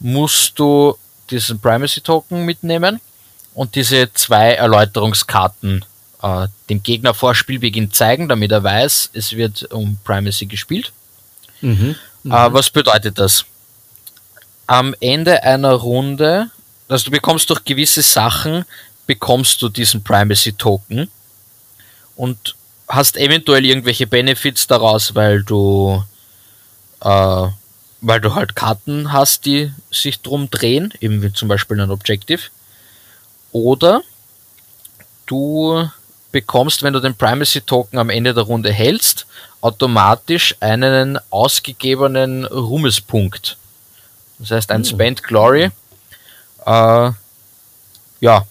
musst du diesen Primacy Token mitnehmen und diese zwei Erläuterungskarten äh, dem Gegner vor Spielbeginn zeigen, damit er weiß, es wird um Primacy gespielt. Mhm. Mhm. Äh, was bedeutet das? Am Ende einer Runde, also du bekommst durch gewisse Sachen, bekommst du diesen Primacy Token und hast eventuell irgendwelche Benefits daraus, weil du äh, weil du halt Karten hast, die sich drum drehen, eben wie zum Beispiel ein Objective. Oder du bekommst, wenn du den Primacy Token am Ende der Runde hältst, automatisch einen ausgegebenen Ruhmespunkt. Das heißt ein oh. Spent Glory. Äh, ja,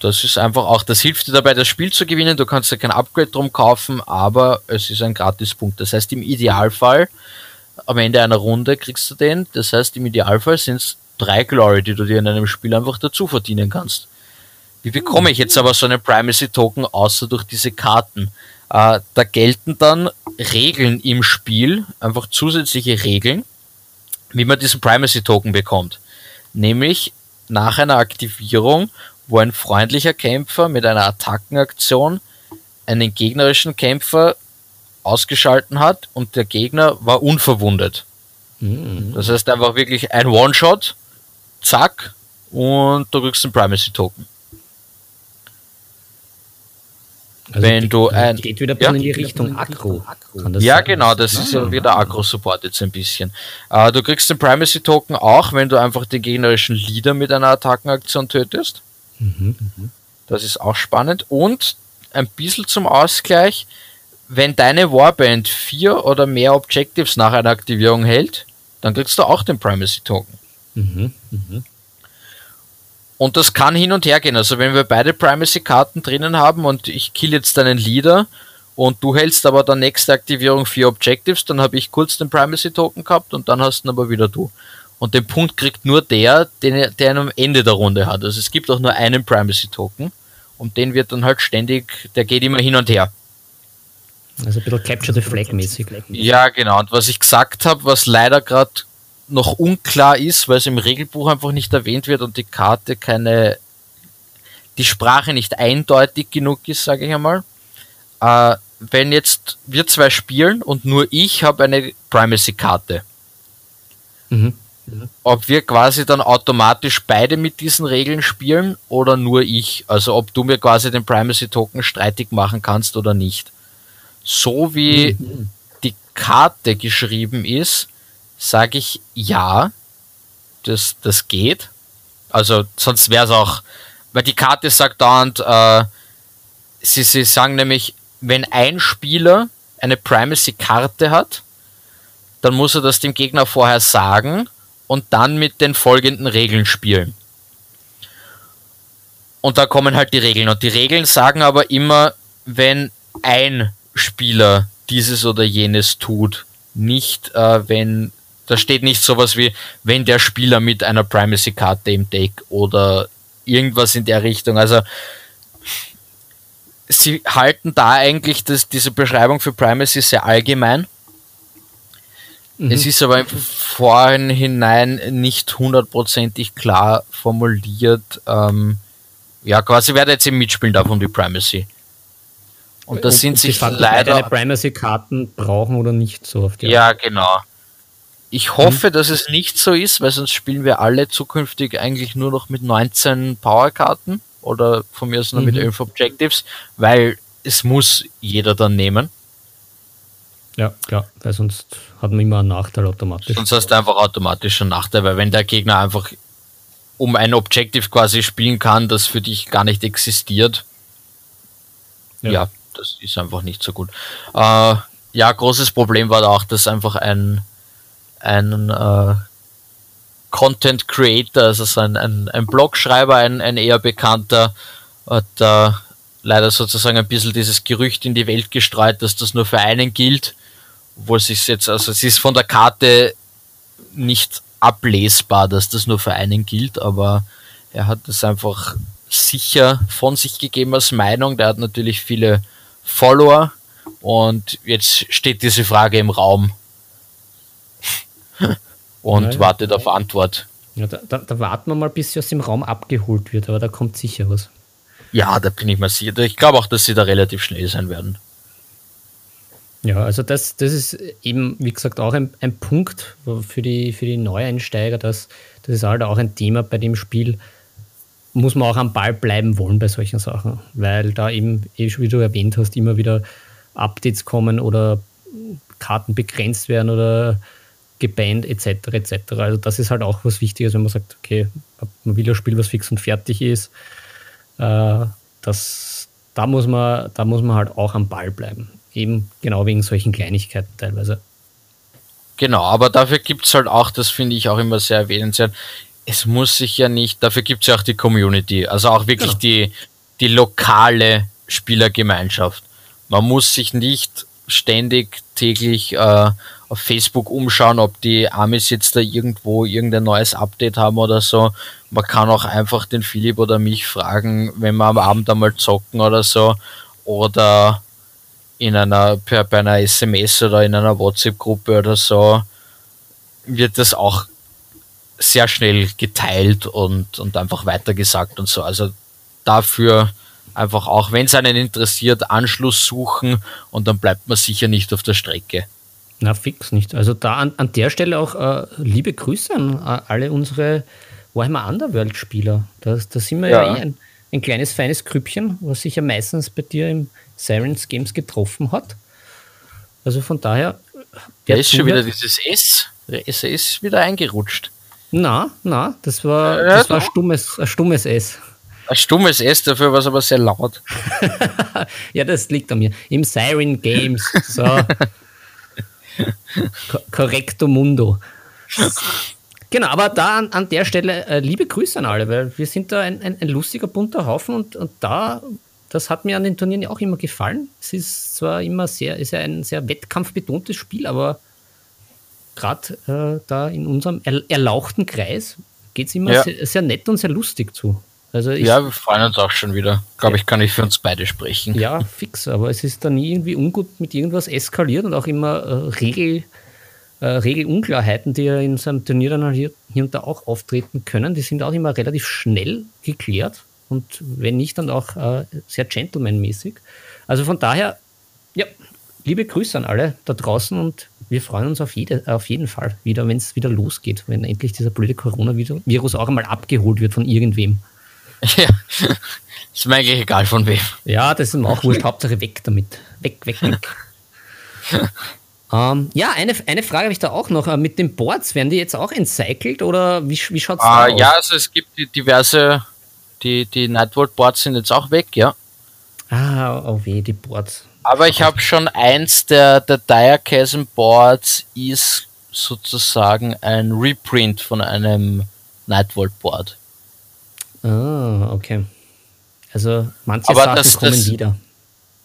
das ist einfach auch, das hilft dir dabei, das Spiel zu gewinnen. Du kannst ja kein Upgrade drum kaufen, aber es ist ein Gratispunkt. Das heißt, im Idealfall am Ende einer Runde kriegst du den. Das heißt, im Idealfall sind es drei Glory, die du dir in einem Spiel einfach dazu verdienen kannst. Wie bekomme ich jetzt aber so einen Primacy-Token außer durch diese Karten? Äh, da gelten dann Regeln im Spiel, einfach zusätzliche Regeln, wie man diesen Primacy-Token bekommt. Nämlich nach einer Aktivierung, wo ein freundlicher Kämpfer mit einer Attackenaktion einen gegnerischen Kämpfer ausgeschalten hat und der Gegner war unverwundet. Mhm. Das heißt einfach wirklich ein One-Shot, zack, und du kriegst einen Primacy-Token. Also wenn du ein. Geht wieder ja? in die Richtung Akro. ja, sein? genau, das ist ja wieder Akro-Support jetzt ein bisschen. Uh, du kriegst den Primacy-Token auch, wenn du einfach den gegnerischen Leader mit einer Attackenaktion tötest. Mhm. Das ist auch spannend. Und ein bisschen zum Ausgleich, wenn deine Warband vier oder mehr Objectives nach einer Aktivierung hält, dann kriegst du auch den Primacy-Token. Mhm. Mhm. Und das kann hin und her gehen. Also wenn wir beide Primacy-Karten drinnen haben und ich kill jetzt deinen Leader und du hältst aber der nächste Aktivierung vier Objectives, dann habe ich kurz den Primacy-Token gehabt und dann hast du ihn aber wieder du. Und den Punkt kriegt nur der, den, der ihn am Ende der Runde hat. Also es gibt auch nur einen Primacy-Token und den wird dann halt ständig, der geht immer hin und her. Also ein bisschen Capture the Flag mäßig. Ja, genau. Und was ich gesagt habe, was leider gerade noch unklar ist, weil es im Regelbuch einfach nicht erwähnt wird und die Karte keine, die Sprache nicht eindeutig genug ist, sage ich einmal. Äh, wenn jetzt wir zwei spielen und nur ich habe eine Primacy-Karte, mhm. ob wir quasi dann automatisch beide mit diesen Regeln spielen oder nur ich, also ob du mir quasi den Primacy-Token streitig machen kannst oder nicht. So wie mhm. die Karte geschrieben ist, sage ich ja, das, das geht. Also sonst wäre es auch, weil die Karte sagt dauernd, äh, sie, sie sagen nämlich, wenn ein Spieler eine Primacy-Karte hat, dann muss er das dem Gegner vorher sagen und dann mit den folgenden Regeln spielen. Und da kommen halt die Regeln. Und die Regeln sagen aber immer, wenn ein Spieler dieses oder jenes tut, nicht äh, wenn da steht nicht sowas wie, wenn der Spieler mit einer Primacy-Karte im Deck oder irgendwas in der Richtung. Also sie halten da eigentlich das, diese Beschreibung für Primacy sehr allgemein. Mhm. Es ist aber im Vorhinein nicht hundertprozentig klar formuliert. Ähm, ja, quasi wer da jetzt eben mitspielen darf um die Primacy. Und das sind sich leider. Primacy-Karten brauchen oder nicht so oft. Ja, ja genau. Ich hoffe, mhm. dass es nicht so ist, weil sonst spielen wir alle zukünftig eigentlich nur noch mit 19 Powerkarten oder von mir aus nur mhm. mit 11 Objectives, weil es muss jeder dann nehmen. Ja, klar, weil sonst hat man immer einen Nachteil automatisch. Sonst hast du einfach automatisch einen Nachteil, weil wenn der Gegner einfach um ein Objective quasi spielen kann, das für dich gar nicht existiert, ja, ja das ist einfach nicht so gut. Äh, ja, großes Problem war auch, dass einfach ein ein äh, Content Creator, also so ein, ein, ein Blogschreiber, ein, ein eher bekannter, hat äh, leider sozusagen ein bisschen dieses Gerücht in die Welt gestreut, dass das nur für einen gilt, wo es sich jetzt, also es ist von der Karte nicht ablesbar, dass das nur für einen gilt, aber er hat das einfach sicher von sich gegeben als Meinung. Der hat natürlich viele Follower und jetzt steht diese Frage im Raum, und Nein. wartet auf Antwort. Ja, da, da, da, warten wir mal, bis sie aus dem Raum abgeholt wird, aber da kommt sicher was. Ja, da bin ich mal sicher. Ich glaube auch, dass sie da relativ schnell sein werden. Ja, also das, das ist eben, wie gesagt, auch ein, ein Punkt für die, für die Neueinsteiger. Das, das ist halt auch ein Thema bei dem Spiel. Muss man auch am Ball bleiben wollen bei solchen Sachen, weil da eben, eh wie du erwähnt hast, immer wieder Updates kommen oder Karten begrenzt werden oder gebannt etc. etc. Also das ist halt auch was Wichtiges, wenn man sagt, okay, man will ein Spiel, was fix und fertig ist. Äh, das, da, muss man, da muss man halt auch am Ball bleiben. Eben genau wegen solchen Kleinigkeiten teilweise. Genau, aber dafür gibt es halt auch, das finde ich auch immer sehr erwähnenswert, es muss sich ja nicht, dafür gibt es ja auch die Community, also auch wirklich genau. die, die lokale Spielergemeinschaft. Man muss sich nicht ständig täglich äh, auf Facebook umschauen, ob die Amis jetzt da irgendwo irgendein neues Update haben oder so. Man kann auch einfach den Philipp oder mich fragen, wenn wir am Abend einmal zocken oder so. Oder in einer, per, bei einer SMS oder in einer WhatsApp-Gruppe oder so, wird das auch sehr schnell geteilt und, und einfach weitergesagt und so. Also dafür einfach auch, wenn es einen interessiert, Anschluss suchen und dann bleibt man sicher nicht auf der Strecke. Na, fix nicht. Also da an, an der Stelle auch äh, liebe Grüße an äh, alle unsere Warhammer Underworld-Spieler. Da, da sind wir ja, ja eh ein, ein kleines, feines Krüppchen, was sich ja meistens bei dir im Sirens Games getroffen hat. Also von daher. Da ist schon wieder dieses S. Der S ist wieder eingerutscht. Na, na, das war, ja, das war ein stummes, ein stummes S. Ein stummes S, dafür war es aber sehr laut. <laughs> ja, das liegt an mir. Im Siren Games. So. <laughs> Correcto Mundo. Genau, aber da an, an der Stelle äh, liebe Grüße an alle, weil wir sind da ein, ein, ein lustiger, bunter Haufen und, und da, das hat mir an den Turnieren ja auch immer gefallen. Es ist zwar immer sehr, ist ja ein sehr wettkampfbetontes Spiel, aber gerade äh, da in unserem erlauchten Kreis geht es immer ja. sehr, sehr, nett und sehr lustig zu. Also ich, ja, wir freuen uns auch schon wieder. Glaube ich, kann ich für uns beide sprechen. Ja, fix, aber es ist da nie irgendwie ungut mit irgendwas eskaliert und auch immer äh, Regel, äh, Regelunklarheiten, die ja in so einem Turnier dann hier, hier und da auch auftreten können, die sind auch immer relativ schnell geklärt und wenn nicht, dann auch äh, sehr gentlemanmäßig. Also von daher, ja, liebe Grüße an alle da draußen und wir freuen uns auf, jede, auf jeden Fall wieder, wenn es wieder losgeht, wenn endlich dieser blöde Coronavirus auch einmal abgeholt wird von irgendwem. <laughs> Ja, ist mir eigentlich egal von wem. Ja, das ist mir auch wurscht. Hauptsache weg damit. Weg, weg, weg. <laughs> ähm, ja, eine, eine Frage habe ich da auch noch. Äh, mit den Boards, werden die jetzt auch entcycelt oder wie, wie schaut es ah, da aus? Ja, also es gibt diverse, die, die Nightworld Boards sind jetzt auch weg, ja. Ah, oh weh, die Boards. Aber ich habe schon eins der, der Diachasm Boards ist sozusagen ein Reprint von einem Nightworld Board. Ah, okay. Also manche aber Sachen das, kommen das, wieder.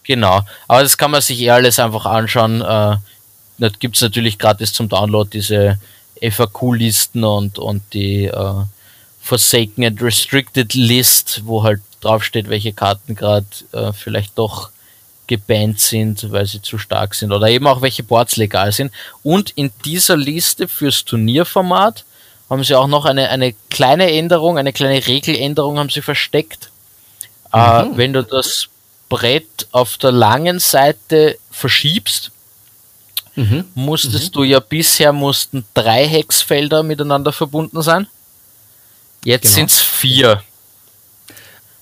Genau, aber das kann man sich eh alles einfach anschauen. Äh, gibt es natürlich gratis zum Download diese FAQ-Listen und, und die äh, Forsaken and Restricted List, wo halt draufsteht, welche Karten gerade äh, vielleicht doch gebannt sind, weil sie zu stark sind oder eben auch welche Boards legal sind. Und in dieser Liste fürs Turnierformat haben sie auch noch eine, eine kleine Änderung, eine kleine Regeländerung haben sie versteckt. Äh, mhm. Äh, wenn du das Brett auf der langen Seite verschiebst, mhm. musstest mhm. du ja bisher mussten drei Hexfelder miteinander verbunden sein. Jetzt genau. sind es vier.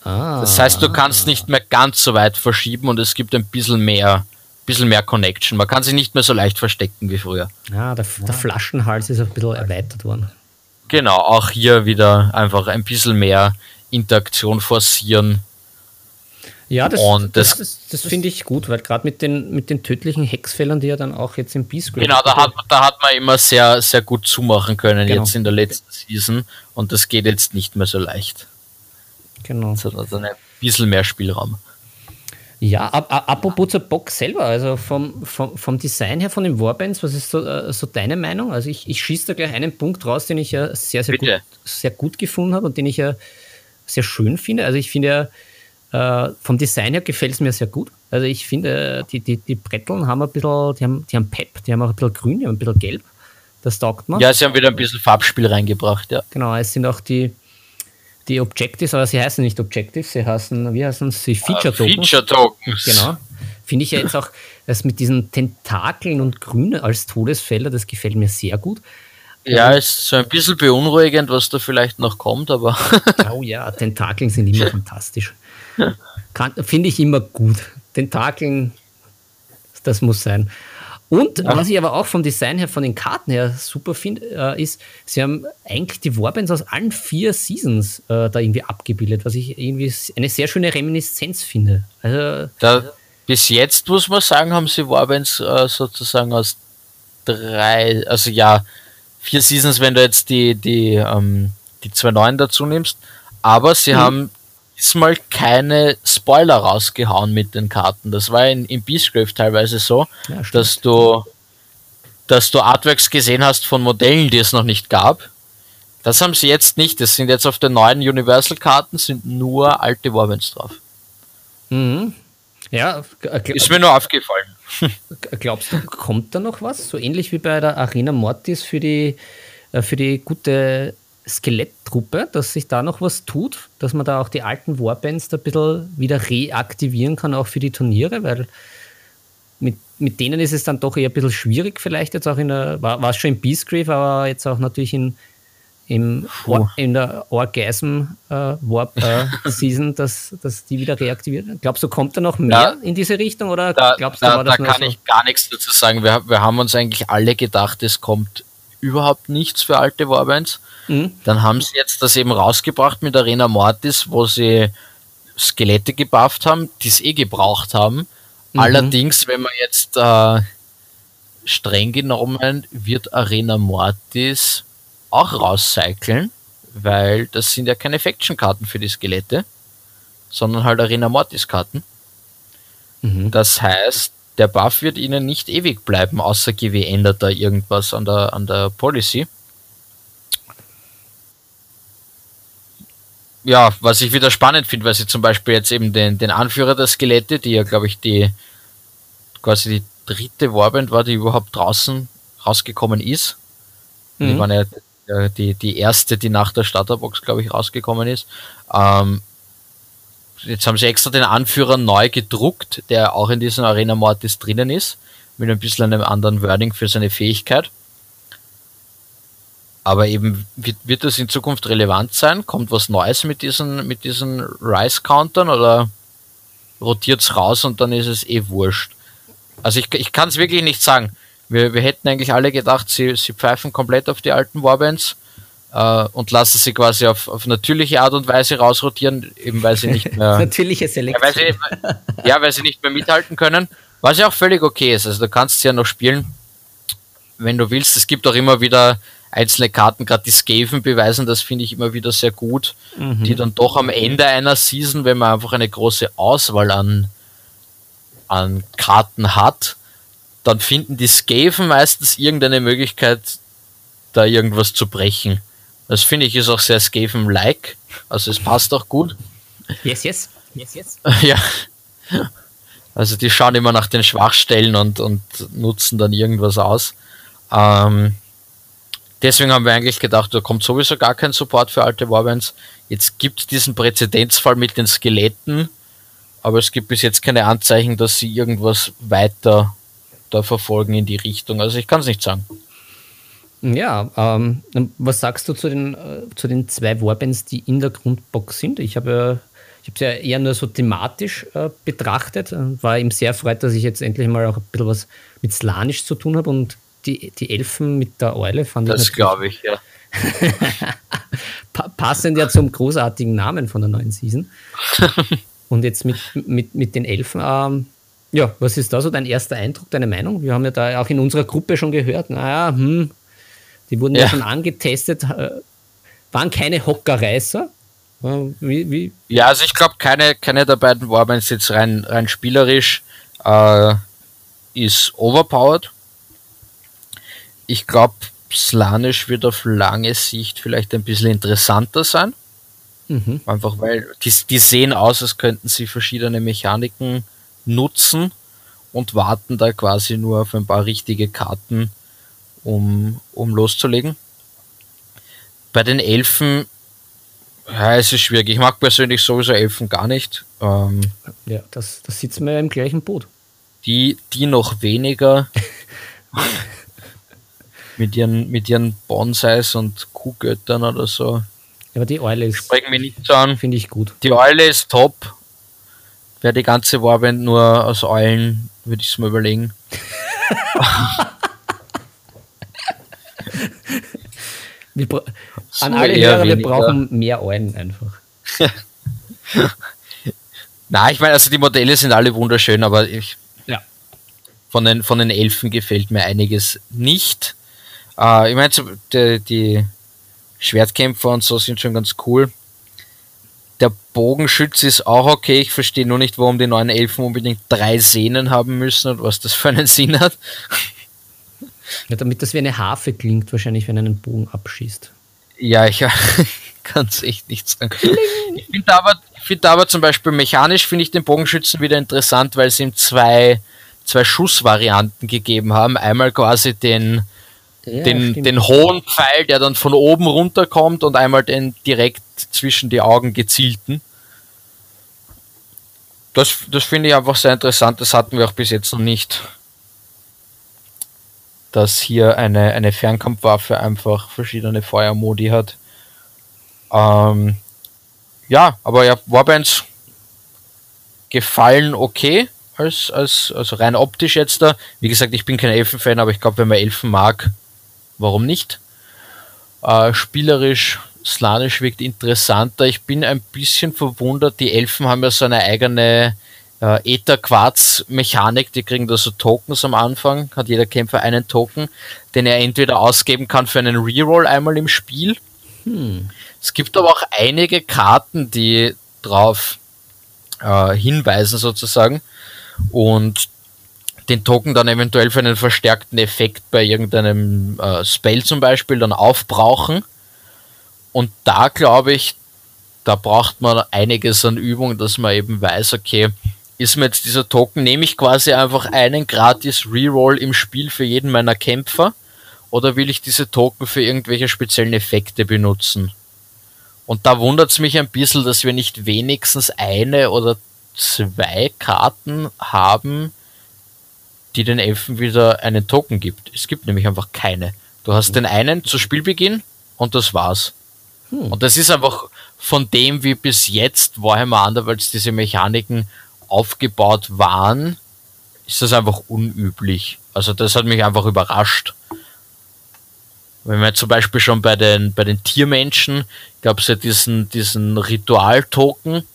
Ah. Das heißt, du kannst nicht mehr ganz so weit verschieben und es gibt ein bisschen mehr, bisschen mehr Connection. Man kann sich nicht mehr so leicht verstecken wie früher. Ja, der, der Flaschenhals ist ein bisschen erweitert worden. Genau, auch hier wieder einfach ein bisschen mehr Interaktion forcieren. Ja, das, und das, das, das finde ich gut, weil gerade mit den, mit den tödlichen Hexfällern, die ja dann auch jetzt im B-Screen. Genau, da hat, da hat man immer sehr, sehr gut zumachen können, genau. jetzt in der letzten Season. Und das geht jetzt nicht mehr so leicht. Genau. Sondern ein bisschen mehr Spielraum. Ja, ab, ab, apropos zur Box selber, also vom, vom, vom Design her von den Warbands, was ist so, äh, so deine Meinung? Also ich, ich schieße da gleich einen Punkt raus, den ich ja sehr, sehr, gut, sehr gut gefunden habe und den ich ja sehr schön finde. Also ich finde ja, äh, vom Design her gefällt es mir sehr gut. Also ich finde, die, die, die Bretteln haben ein bisschen, die haben, die haben Pep, die haben auch ein bisschen grün, die haben ein bisschen gelb. Das taugt man. Ja, sie haben wieder ein bisschen Farbspiel reingebracht, ja. Genau, es sind auch die, die Objectives, aber sie heißen nicht Objectives, sie heißen, wie heißen sie? Feature Tokens. Feature Tokens. Genau. Finde ich ja jetzt auch, das mit diesen Tentakeln und Grüne als Todesfelder, das gefällt mir sehr gut. Ja, ist so ein bisschen beunruhigend, was da vielleicht noch kommt, aber. <laughs> oh ja, Tentakeln sind immer fantastisch. Finde ich immer gut. Tentakeln, das muss sein. Und ja. was ich aber auch vom Design her, von den Karten her super finde, äh, ist, sie haben eigentlich die Warbands aus allen vier Seasons äh, da irgendwie abgebildet, was ich irgendwie eine sehr schöne Reminiszenz finde. Also, da, bis jetzt muss man sagen, haben sie Warbands äh, sozusagen aus drei, also ja, vier Seasons, wenn du jetzt die, die, ähm, die zwei neuen dazu nimmst, aber sie mhm. haben diesmal keine Spoiler rausgehauen mit den Karten. Das war in, in Beastgrave teilweise so, ja, dass du dass du Artworks gesehen hast von Modellen, die es noch nicht gab. Das haben sie jetzt nicht. Das sind jetzt auf den neuen Universal-Karten sind nur alte Warbands drauf. Mhm. Ja, ist mir nur aufgefallen. <laughs> Glaubst du, kommt da noch was? So ähnlich wie bei der Arena Mortis für die, äh, für die gute Skeletttruppe, dass sich da noch was tut, dass man da auch die alten Warbands da ein bisschen wieder reaktivieren kann, auch für die Turniere, weil mit, mit denen ist es dann doch eher ein bisschen schwierig, vielleicht jetzt auch in der, war, war es schon in Beastgrave, aber jetzt auch natürlich in, im Or in der Orgasm äh, Warp äh, <laughs> Season, dass, dass die wieder reaktiviert werden? Glaubst du, kommt da noch mehr ja, in diese Richtung oder da, glaubst du, da, da kann so? ich gar nichts dazu sagen. Wir, wir haben uns eigentlich alle gedacht, es kommt überhaupt nichts für alte Warbands. Mhm. Dann haben sie jetzt das eben rausgebracht mit Arena Mortis, wo sie Skelette gebufft haben, die es eh gebraucht haben. Mhm. Allerdings, wenn man jetzt äh, streng genommen wird Arena Mortis auch rauscyclen, weil das sind ja keine Faction-Karten für die Skelette, sondern halt Arena Mortis-Karten. Mhm. Das heißt, der Buff wird ihnen nicht ewig bleiben, außer GW ändert da irgendwas an der, an der Policy. Ja, was ich wieder spannend finde, weil sie zum Beispiel jetzt eben den, den Anführer der Skelette, die ja, glaube ich, die quasi die dritte Warband war, die überhaupt draußen rausgekommen ist. Mhm. Die waren ja die, die erste, die nach der Starterbox, glaube ich, rausgekommen ist. Ähm, jetzt haben sie extra den Anführer neu gedruckt, der auch in diesem Arena Mortis drinnen ist, mit ein bisschen einem anderen Wording für seine Fähigkeit. Aber eben wird, wird das in Zukunft relevant sein? Kommt was Neues mit diesen, mit diesen Rise-Countern oder rotiert es raus und dann ist es eh wurscht? Also ich, ich kann es wirklich nicht sagen. Wir, wir hätten eigentlich alle gedacht, sie, sie pfeifen komplett auf die alten Warbands äh, und lassen sie quasi auf, auf natürliche Art und Weise rausrotieren, eben weil sie nicht mehr. <laughs> Natürliche Selektion. Ja weil, sie, ja, weil sie nicht mehr mithalten können. Was ja auch völlig okay ist. Also du kannst ja noch spielen, wenn du willst. Es gibt auch immer wieder einzelne Karten, gerade die Skaven beweisen das, finde ich immer wieder sehr gut, mhm. die dann doch am Ende einer Season, wenn man einfach eine große Auswahl an, an Karten hat, dann finden die Skaven meistens irgendeine Möglichkeit, da irgendwas zu brechen. Das finde ich ist auch sehr Skaven-like. Also es passt auch gut. Yes, yes. Yes, yes. <laughs> ja. Also die schauen immer nach den Schwachstellen und, und nutzen dann irgendwas aus. Ähm, deswegen haben wir eigentlich gedacht, da kommt sowieso gar kein Support für alte Warbands. Jetzt gibt es diesen Präzedenzfall mit den Skeletten, aber es gibt bis jetzt keine Anzeichen, dass sie irgendwas weiter da verfolgen in die Richtung. Also ich kann es nicht sagen. Ja, ähm, was sagst du zu den, äh, zu den zwei Warbands, die in der Grundbox sind? Ich habe ich es ja eher nur so thematisch äh, betrachtet. War eben sehr erfreut, dass ich jetzt endlich mal auch ein bisschen was mit Slanisch zu tun habe und die, die Elfen mit der Eule fand das ich. Das glaube ich, ja. <laughs> Passend ja zum großartigen Namen von der neuen Season. <laughs> und jetzt mit, mit, mit den Elfen, ähm, ja, was ist da so dein erster Eindruck, deine Meinung? Wir haben ja da auch in unserer Gruppe schon gehört, naja, hm, die wurden ja, ja schon angetestet, äh, waren keine Hockerreißer. Wie, wie? Ja, also ich glaube, keine, keine der beiden Warbands jetzt rein, rein spielerisch äh, ist overpowered. Ich glaube, Slanisch wird auf lange Sicht vielleicht ein bisschen interessanter sein. Mhm. Einfach weil die, die sehen aus, als könnten sie verschiedene Mechaniken nutzen und warten da quasi nur auf ein paar richtige Karten, um, um loszulegen. Bei den Elfen, ja, es ist schwierig. Ich mag persönlich sowieso Elfen gar nicht. Ähm, ja, das, das sitzen wir ja im gleichen Boot. Die, die noch weniger <laughs> mit ihren, mit ihren Bonsais und Kuhgöttern oder so. aber die Eule ist. Sprechen wir nicht so an. Finde ich gut. Die Eule ist top. Wäre die ganze Warband nur aus Eulen, würde ich es mal überlegen. <laughs> wir an alle Hörer, wir brauchen mehr Eulen einfach. <laughs> Na, ich meine, also die Modelle sind alle wunderschön, aber ich, ja. von, den, von den Elfen gefällt mir einiges nicht. Äh, ich meine, die, die Schwertkämpfer und so sind schon ganz cool. Der Bogenschütz ist auch okay. Ich verstehe nur nicht, warum die neuen Elfen unbedingt drei Sehnen haben müssen und was das für einen Sinn hat. Ja, damit das wie eine Harfe klingt, wahrscheinlich, wenn er einen Bogen abschießt. Ja, ich <laughs> kann es echt nicht sagen. Ich finde aber, find aber zum Beispiel mechanisch finde ich den Bogenschützen wieder interessant, weil sie ihm zwei, zwei Schussvarianten gegeben haben. Einmal quasi den, ja, den, den hohen Pfeil, der dann von oben runterkommt und einmal den direkt zwischen die Augen gezielten. Das, das finde ich einfach sehr interessant, das hatten wir auch bis jetzt noch nicht. dass hier eine, eine Fernkampfwaffe einfach verschiedene Feuermodi hat. Ähm, ja, aber ja, Warbands gefallen okay, als, als, also rein optisch jetzt da. Wie gesagt, ich bin kein Elfen-Fan, aber ich glaube, wenn man Elfen mag, warum nicht? Äh, spielerisch, Slanisch wirkt interessanter. Ich bin ein bisschen verwundert, die Elfen haben ja so eine eigene äh, Ether-Quarz-Mechanik, die kriegen da so Tokens am Anfang, hat jeder Kämpfer einen Token, den er entweder ausgeben kann für einen Reroll einmal im Spiel. Hm. Es gibt aber auch einige Karten, die drauf äh, hinweisen sozusagen und den Token dann eventuell für einen verstärkten Effekt bei irgendeinem äh, Spell zum Beispiel dann aufbrauchen. Und da glaube ich, da braucht man einiges an Übung, dass man eben weiß, okay, ist mir jetzt dieser Token, nehme ich quasi einfach einen gratis Reroll im Spiel für jeden meiner Kämpfer oder will ich diese Token für irgendwelche speziellen Effekte benutzen? Und da wundert es mich ein bisschen, dass wir nicht wenigstens eine oder zwei Karten haben, die den Elfen wieder einen Token gibt. Es gibt nämlich einfach keine. Du hast den einen zu Spielbeginn und das war's. Hm. Und das ist einfach von dem, wie bis jetzt Warhammer Underworlds diese Mechaniken aufgebaut waren, ist das einfach unüblich. Also das hat mich einfach überrascht. Wenn wir zum Beispiel schon bei den, bei den Tiermenschen, gab es ja diesen, diesen Ritual-Token.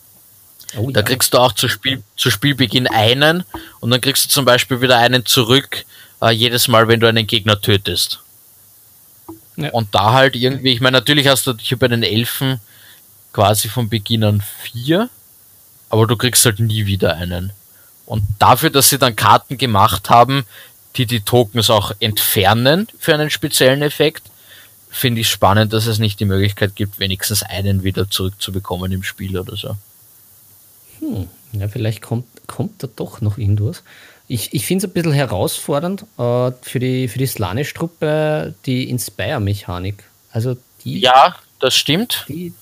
Oh, da ja. kriegst du auch zu, Spiel, zu Spielbeginn einen und dann kriegst du zum Beispiel wieder einen zurück, äh, jedes Mal, wenn du einen Gegner tötest. Ja. Und da halt irgendwie, ich meine, natürlich hast du hier bei den Elfen quasi von Beginn an vier, aber du kriegst halt nie wieder einen. Und dafür, dass sie dann Karten gemacht haben, die die Tokens auch entfernen für einen speziellen Effekt, finde ich spannend, dass es nicht die Möglichkeit gibt, wenigstens einen wieder zurückzubekommen im Spiel oder so. Hm, ja, vielleicht kommt, kommt da doch noch irgendwas. Ich, ich finde es ein bisschen herausfordernd äh, für die, für die Slanisch-Truppe die Inspire-Mechanik. Also die. Ja, das stimmt. Die,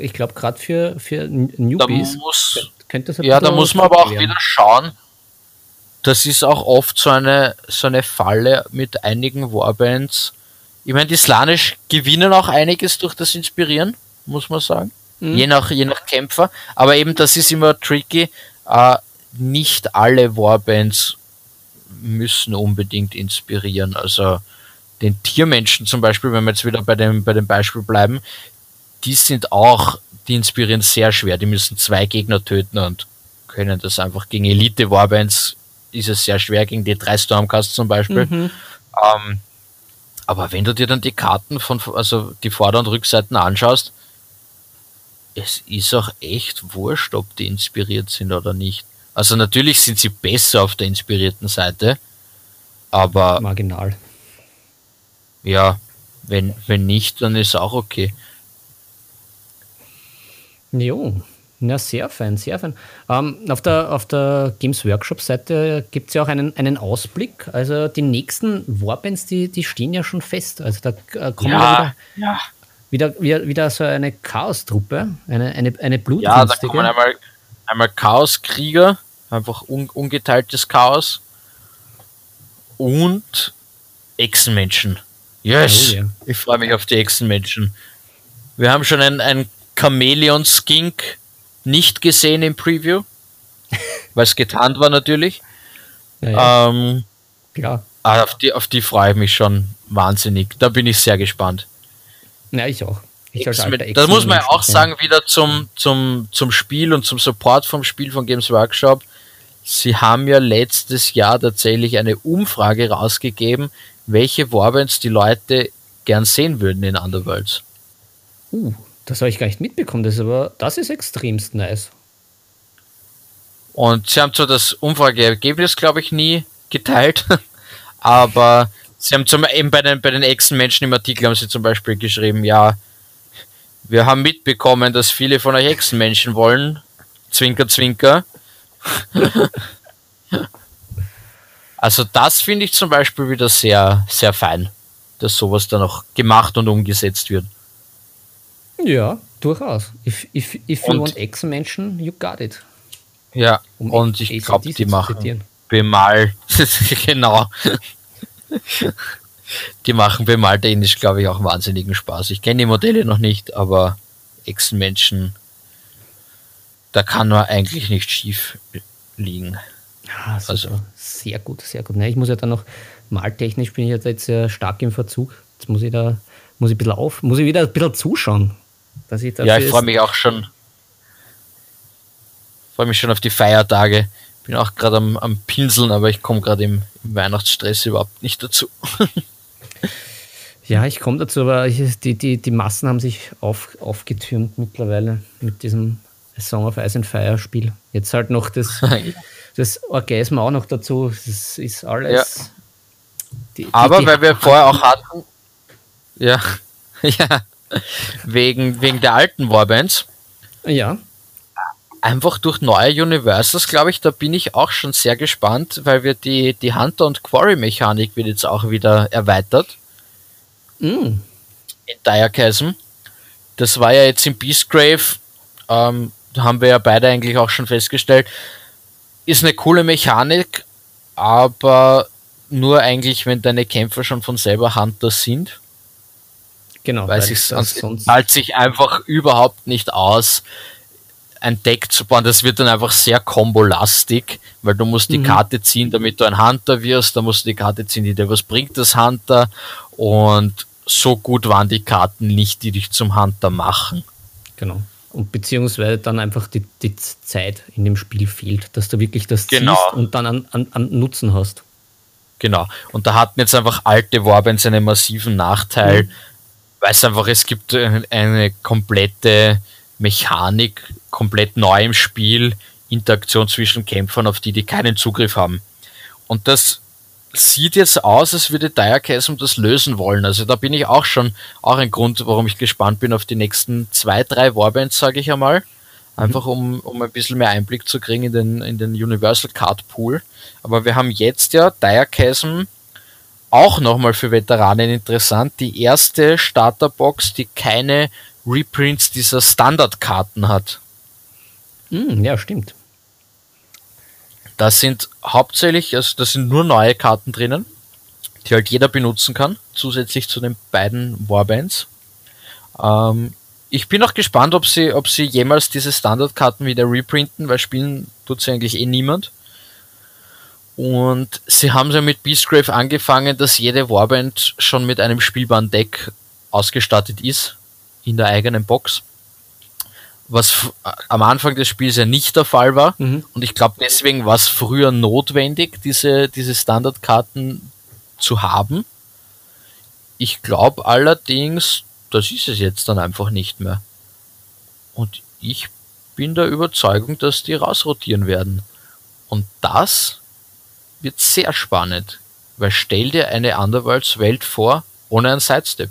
ich glaube, gerade für, für Newbies da muss, könnte das Ja, da muss man aber auch wieder schauen, das ist auch oft so eine, so eine Falle mit einigen Warbands. Ich meine, die Slanisch gewinnen auch einiges durch das Inspirieren, muss man sagen. Mhm. Je, nach, je nach Kämpfer. Aber eben, das ist immer tricky. Äh, nicht alle Warbands müssen unbedingt inspirieren. Also den Tiermenschen zum Beispiel, wenn wir jetzt wieder bei dem, bei dem Beispiel bleiben, die sind auch, die inspirieren sehr schwer. Die müssen zwei Gegner töten und können das einfach gegen Elite-Warbands ist es sehr schwer gegen die drei Stormcast zum Beispiel. Mhm. Ähm, aber wenn du dir dann die Karten von, also die Vorder- und Rückseiten anschaust, es ist auch echt wurscht, ob die inspiriert sind oder nicht. Also natürlich sind sie besser auf der inspirierten Seite, aber. Marginal. Ja, wenn, wenn nicht, dann ist auch okay. Jo, ja, sehr fein, sehr fein. Ähm, auf, der, auf der Games Workshop-Seite gibt es ja auch einen, einen Ausblick. Also die nächsten Warbands, die, die stehen ja schon fest. Also da äh, kommen ja, wieder, ja. Wieder, wieder, wieder so eine Chaos-Truppe, eine, eine, eine Ja, da kommen einmal, einmal Chaos-Krieger, einfach un, ungeteiltes Chaos und Echsenmenschen. Yes! Oh, yeah. Ich freue mich auf die Echsenmenschen. Wir haben schon ein, ein Chameleon-Skink nicht gesehen im Preview, <laughs> weil es getarnt war natürlich. Ja, ja. Ähm, Klar. Ah, auf die, auf die freue ich mich schon wahnsinnig. Da bin ich sehr gespannt. Ja, ich auch. Ich da muss man ja auch sagen, wieder zum, zum, zum Spiel und zum Support vom Spiel von Games Workshop. Sie haben ja letztes Jahr tatsächlich eine Umfrage rausgegeben, welche Warbands die Leute gern sehen würden in Underworlds. Uh, das habe ich gar nicht mitbekommen, das ist aber, das ist extremst nice. Und sie haben zwar das Umfrageergebnis, glaube ich, nie geteilt, <laughs> aber sie haben zum, eben bei den, bei den Echsenmenschen im Artikel haben sie zum Beispiel geschrieben, ja, wir haben mitbekommen, dass viele von euch Echsenmenschen wollen. Zwinker, zwinker. <laughs> also das finde ich zum Beispiel wieder sehr, sehr fein, dass sowas dann auch gemacht und umgesetzt wird. Ja, durchaus. If, if, if you want Echsenmenschen, you got it. Ja, um und ich glaube, die machen Bemal. <laughs> genau. Die machen beim Maltenisch, glaube ich, auch wahnsinnigen Spaß. Ich kenne die Modelle noch nicht, aber Echsenmenschen, da kann man eigentlich nicht schief liegen. Ja, also sehr gut, sehr gut. Ne, ich muss ja dann noch maltechnisch bin ich jetzt sehr stark im Verzug. Jetzt muss ich da muss ich ein bisschen auf, muss ich wieder ein bisschen zuschauen. Dass ich ja, ich freue mich auch schon. Freue mich schon auf die Feiertage. Bin auch gerade am, am Pinseln, aber ich komme gerade im, im, Weihnachtsstress überhaupt nicht dazu. ja, ich komme dazu, aber ich, die, die, die Massen haben sich auf, aufgetürmt mittlerweile mit diesem Song of Ice and Fire Spiel. Jetzt halt noch das, <laughs> das Orgasm auch noch dazu. Das ist alles. Ja. Die, die, aber weil wir vorher auch hatten, ja, <laughs> ja, wegen, wegen der alten Warbands. Ja. Einfach durch neue Universals, glaube ich, da bin ich auch schon sehr gespannt, weil wir die, die Hunter- und Quarry-Mechanik wird jetzt auch wieder erweitert. Mm. In Diachasm. Das war ja jetzt in Beastgrave, ähm, haben wir ja beide eigentlich auch schon festgestellt, ist eine coole Mechanik, aber nur eigentlich, wenn deine Kämpfer schon von selber Hunter sind. Genau. Weil, weil sich sonst zahlt sich einfach überhaupt nicht aus, ein Deck zu bauen. Das wird dann einfach sehr kombolastig, weil du musst die mhm. Karte ziehen, damit du ein Hunter wirst, da musst du die Karte ziehen, die dir was bringt, das Hunter. Und so gut waren die Karten nicht, die dich zum Hunter machen. Genau. Und beziehungsweise dann einfach die, die Zeit in dem Spiel fehlt, dass du wirklich das genau. ziehst und dann an, an, an Nutzen hast. Genau. Und da hatten jetzt einfach alte Warbans einen massiven Nachteil, mhm weil es einfach, es gibt eine komplette Mechanik, komplett neu im Spiel, Interaktion zwischen Kämpfern, auf die die keinen Zugriff haben. Und das sieht jetzt aus, als würde Diachasm das lösen wollen. Also da bin ich auch schon, auch ein Grund, warum ich gespannt bin auf die nächsten zwei, drei Warbands, sage ich einmal. Einfach um, um ein bisschen mehr Einblick zu kriegen in den, in den Universal Card Pool. Aber wir haben jetzt ja Diachasm auch nochmal für Veteranen interessant, die erste Starterbox, die keine Reprints dieser Standardkarten hat. Mm, ja, stimmt. Das sind hauptsächlich, also da sind nur neue Karten drinnen, die halt jeder benutzen kann, zusätzlich zu den beiden Warbands. Ähm, ich bin auch gespannt, ob sie, ob sie jemals diese Standardkarten wieder reprinten, weil spielen tut sie eigentlich eh niemand. Und sie haben ja mit Beastgrave angefangen, dass jede Warband schon mit einem spielbaren Deck ausgestattet ist in der eigenen Box. Was am Anfang des Spiels ja nicht der Fall war. Mhm. Und ich glaube, deswegen war es früher notwendig, diese, diese Standardkarten zu haben. Ich glaube allerdings, das ist es jetzt dann einfach nicht mehr. Und ich bin der Überzeugung, dass die rausrotieren werden. Und das wird sehr spannend, weil stell dir eine Underworlds-Welt vor ohne einen Sidestep.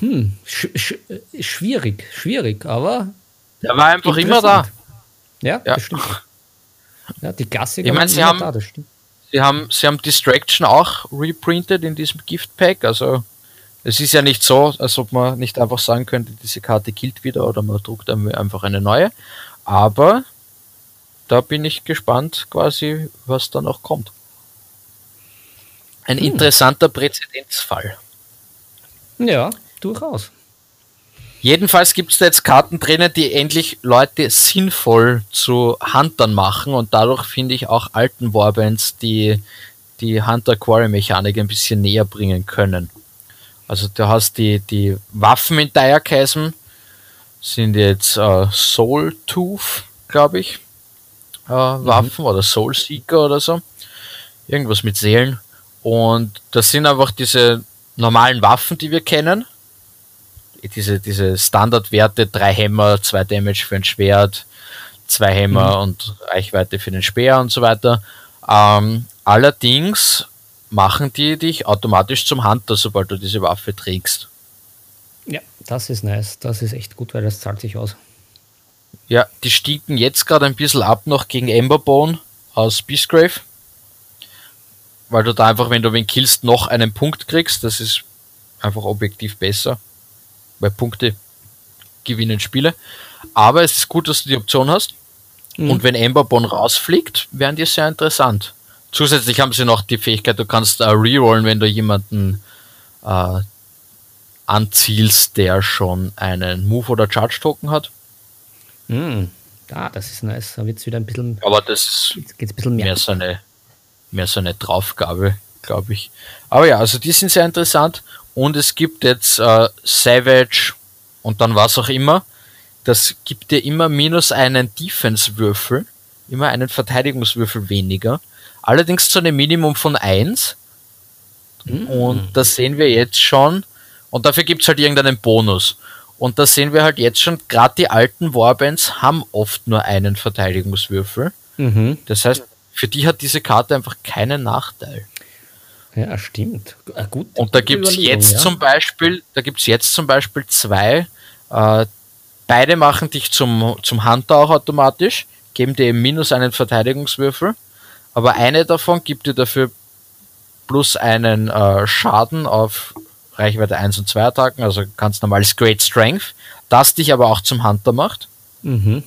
Hm, sch sch schwierig, schwierig, aber. Der war einfach immer da. Ja, ja. das stimmt. Ja, die Klassiker ich meine, sie haben, da, Sie haben, sie haben Distraction auch reprintet in diesem Gift Pack, also es ist ja nicht so, als ob man nicht einfach sagen könnte, diese Karte gilt wieder oder man druckt einfach eine neue. Aber da bin ich gespannt, quasi, was da noch kommt. Ein hm. interessanter Präzedenzfall. Ja, durchaus. Jedenfalls gibt es da jetzt Karten drinnen, die endlich Leute sinnvoll zu Huntern machen und dadurch finde ich auch alten Warbands, die die Hunter-Quarry-Mechanik ein bisschen näher bringen können. Also du hast die, die Waffen in Diachasm, sind jetzt äh, Soul Tooth, glaube ich äh, Waffen mhm. oder Soul Seeker oder so. Irgendwas mit Seelen. Und das sind einfach diese normalen Waffen, die wir kennen. Diese, diese Standardwerte, drei Hämmer, zwei Damage für ein Schwert, zwei Hämmer mhm. und Reichweite für den Speer und so weiter. Ähm, allerdings machen die dich automatisch zum Hunter, sobald du diese Waffe trägst. Ja, das ist nice. Das ist echt gut, weil das zahlt sich aus. Ja, die stiegen jetzt gerade ein bisschen ab noch gegen Emberbone aus Beastgrave. Weil du da einfach, wenn du wen killst, noch einen Punkt kriegst. Das ist einfach objektiv besser. Weil Punkte gewinnen Spiele. Aber es ist gut, dass du die Option hast. Mhm. Und wenn Emberbone rausfliegt, wären die sehr interessant. zusätzlich haben sie noch die Fähigkeit, du kannst äh, rerollen, wenn du jemanden äh, anzielst, der schon einen Move oder Charge Token hat. Mm, ah, das ist nice. Da wird es wieder ein bisschen. Aber das geht's ein bisschen mehr. mehr so eine, mehr so eine Draufgabe, glaube ich. Aber ja, also die sind sehr interessant. Und es gibt jetzt äh, Savage und dann was auch immer. Das gibt dir immer minus einen Defense-Würfel, immer einen Verteidigungswürfel weniger. Allerdings zu einem Minimum von 1. Mm. Und das sehen wir jetzt schon. Und dafür gibt es halt irgendeinen Bonus. Und da sehen wir halt jetzt schon, gerade die alten Warbands haben oft nur einen Verteidigungswürfel. Mhm. Das heißt, für die hat diese Karte einfach keinen Nachteil. Ja, stimmt. Ah, gut, Und da gibt es jetzt ja. zum Beispiel, da gibt's jetzt zum Beispiel zwei, äh, beide machen dich zum, zum Hunter auch automatisch, geben dir eben minus einen Verteidigungswürfel, aber eine davon gibt dir dafür plus einen äh, Schaden auf Reichweite 1 und 2 Attacken, also ganz normales Great Strength, das dich aber auch zum Hunter macht. Mhm.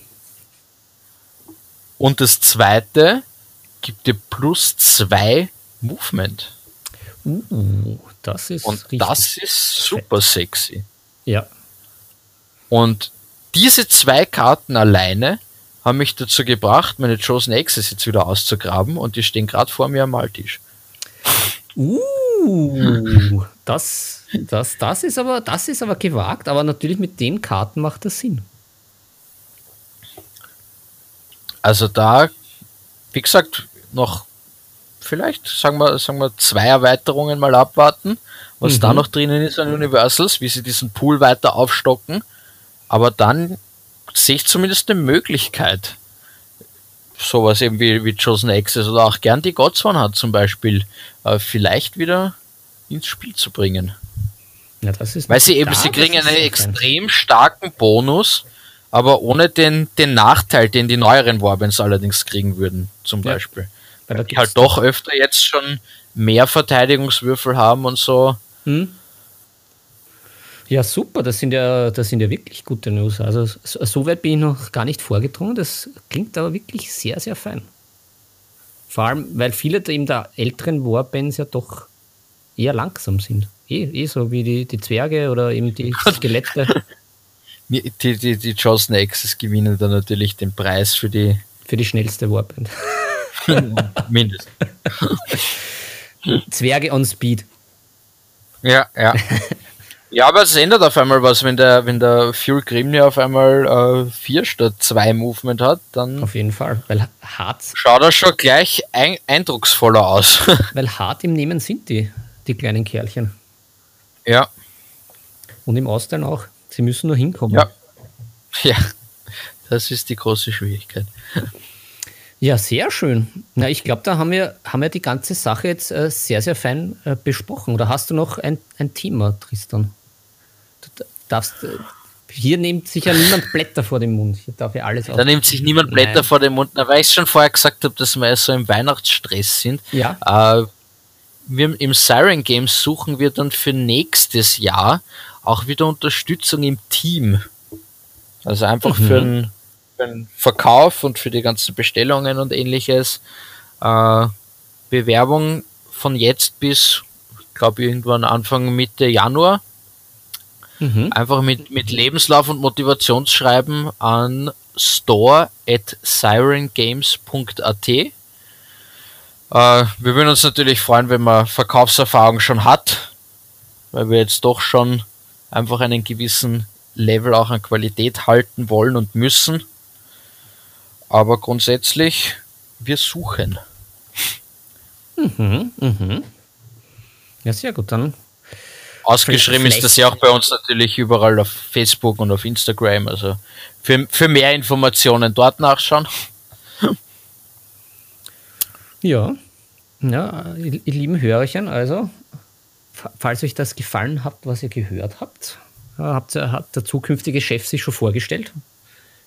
Und das zweite gibt dir plus zwei Movement. Uh, das ist Und richtig. das ist super sexy. Ja. Und diese zwei Karten alleine haben mich dazu gebracht, meine Chosen Axes jetzt wieder auszugraben und die stehen gerade vor mir am Maltisch. Uh, <laughs> das, das, das, ist aber, das ist aber gewagt, aber natürlich mit den Karten macht das Sinn. Also da, wie gesagt, noch vielleicht, sagen wir, sagen wir, zwei Erweiterungen mal abwarten, was Mhm. da noch drinnen ist an Universals, wie sie diesen Pool weiter aufstocken. Aber dann sehe ich zumindest eine Möglichkeit, sowas eben wie, wie Chosen Access oder auch gern die Gods One hat zum Beispiel, äh, vielleicht wieder ins Spiel zu bringen. Ja, Weil sie eben, Ja, sie kriegen einen extrem starken Bonus, aber ohne den, den Nachteil, den die neueren Warbands allerdings kriegen würden, zum Ja. Beispiel. Weil da Die halt doch öfter jetzt schon mehr Verteidigungswürfel haben und so. Hm? Ja, super, das sind ja, das sind ja wirklich gute News. Also so, weit bin ich noch gar nicht vorgedrungen. Das klingt aber wirklich sehr, sehr fein. Vor allem, weil viele der, eben der älteren Warbands ja doch eher langsam sind. Eh, eh so wie die, die Zwerge oder eben die <laughs> Skelette Die, die, die Chosen Axes gewinnen dann natürlich den Preis für die für die schnellste Warband. <laughs> mindestens. Zwerge on Speed. Ja, ja. <laughs> Ja, aber es ändert auf einmal was, wenn der, wenn der Fuel Grimnir auf einmal 4 statt 2 Movement hat, dann Auf jeden Fall. Weil hart, schaut er schon gleich ein, eindrucksvoller aus. <laughs> weil hart im Nehmen sind die, die kleinen Kerlchen. ja, Und im Austeilen auch. Sie müssen nur hinkommen. ja. Ja, das ist die große Schwierigkeit. Ja, sehr schön. Na, ich glaube, da haben wir, haben wir die ganze Sache jetzt äh, sehr, sehr fein äh, besprochen. Oder hast du noch ein, ein Thema, Tristan? Du darfst, äh, hier nimmt sich ja <laughs> niemand Blätter vor den Mund. Hier darf ja alles Da nimmt sich niemand Blätter Nein. vor den Mund, Na, weil ich schon vorher gesagt habe, dass wir so im Weihnachtsstress sind. Ja, Äh, wir im Siren Games suchen wir dann für nächstes Jahr auch wieder Unterstützung im Team. Also einfach Mhm. für, für den Verkauf und für die ganzen Bestellungen und ähnliches. Äh, Bewerbung von jetzt bis, glaube irgendwann Anfang Mitte Januar. mhm. Einfach mit, mit Lebenslauf und Motivationsschreiben an store at sirengames.at. Äh, wir würden uns natürlich freuen, wenn man Verkaufserfahrung schon hat, weil wir jetzt doch schon einfach einen gewissen Level auch an Qualität halten wollen und müssen. Aber grundsätzlich, wir suchen. Mhm. Mhm. Ja, sehr gut. Dann Ausgeschrieben ist das ja auch bei uns natürlich überall auf Facebook und auf Instagram. Also für, für mehr Informationen dort nachschauen. Ja, ja, ihr lieben Hörerchen, also, fa- falls euch das gefallen hat, was ihr gehört habt, äh, habt hat der zukünftige Chef sich schon vorgestellt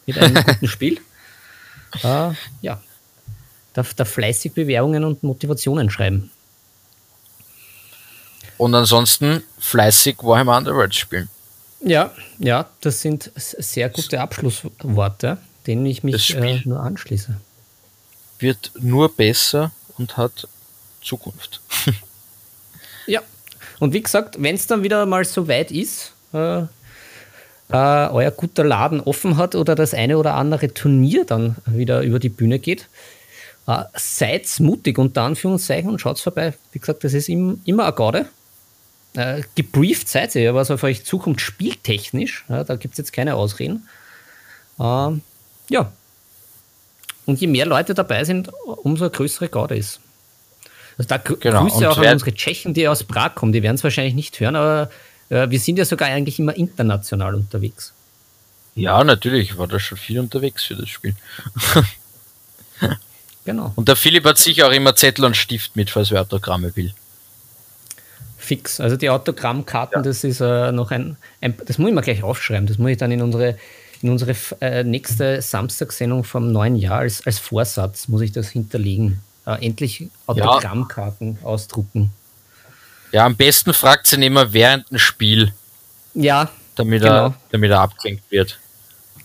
mit einem <laughs> guten Spiel. Äh, ja, da, da fleißig Bewerbungen und Motivationen schreiben. Und ansonsten fleißig Warhammer Underworld spielen. Ja, ja, das sind sehr gute Abschlussworte, denen ich mich äh, nur anschließe. Wird nur besser und hat Zukunft. <laughs> ja, und wie gesagt, wenn es dann wieder mal so weit ist, äh, äh, euer guter Laden offen hat oder das eine oder andere Turnier dann wieder über die Bühne geht, äh, seid mutig unter Anführungszeichen und schaut vorbei. Wie gesagt, das ist im, immer eine Garde. Äh, gebrieft seid ihr, was auf euch zukommt, spieltechnisch. Ja, da gibt es jetzt keine Ausreden. Ähm, ja. Und je mehr Leute dabei sind, umso größere Garde ist. Also da genau. Grüße auch an unsere Tschechen, die aus Prag kommen. Die werden es wahrscheinlich nicht hören, aber wir sind ja sogar eigentlich immer international unterwegs. Ja, natürlich. Ich war da schon viel unterwegs für das Spiel. <laughs> genau. Und der Philipp hat sicher auch immer Zettel und Stift mit, falls wer Autogramme will. Fix. Also die Autogrammkarten, ja. das ist äh, noch ein, ein, Das muss ich mal gleich aufschreiben. Das muss ich dann in unsere, in unsere äh, nächste Samstagssendung vom neuen Jahr als, als Vorsatz, muss ich das hinterlegen. Äh, endlich Autogrammkarten ja. ausdrucken. Ja, am besten fragt sie immer während dem Spiel. Ja. Damit, genau. er, damit er abgelenkt wird.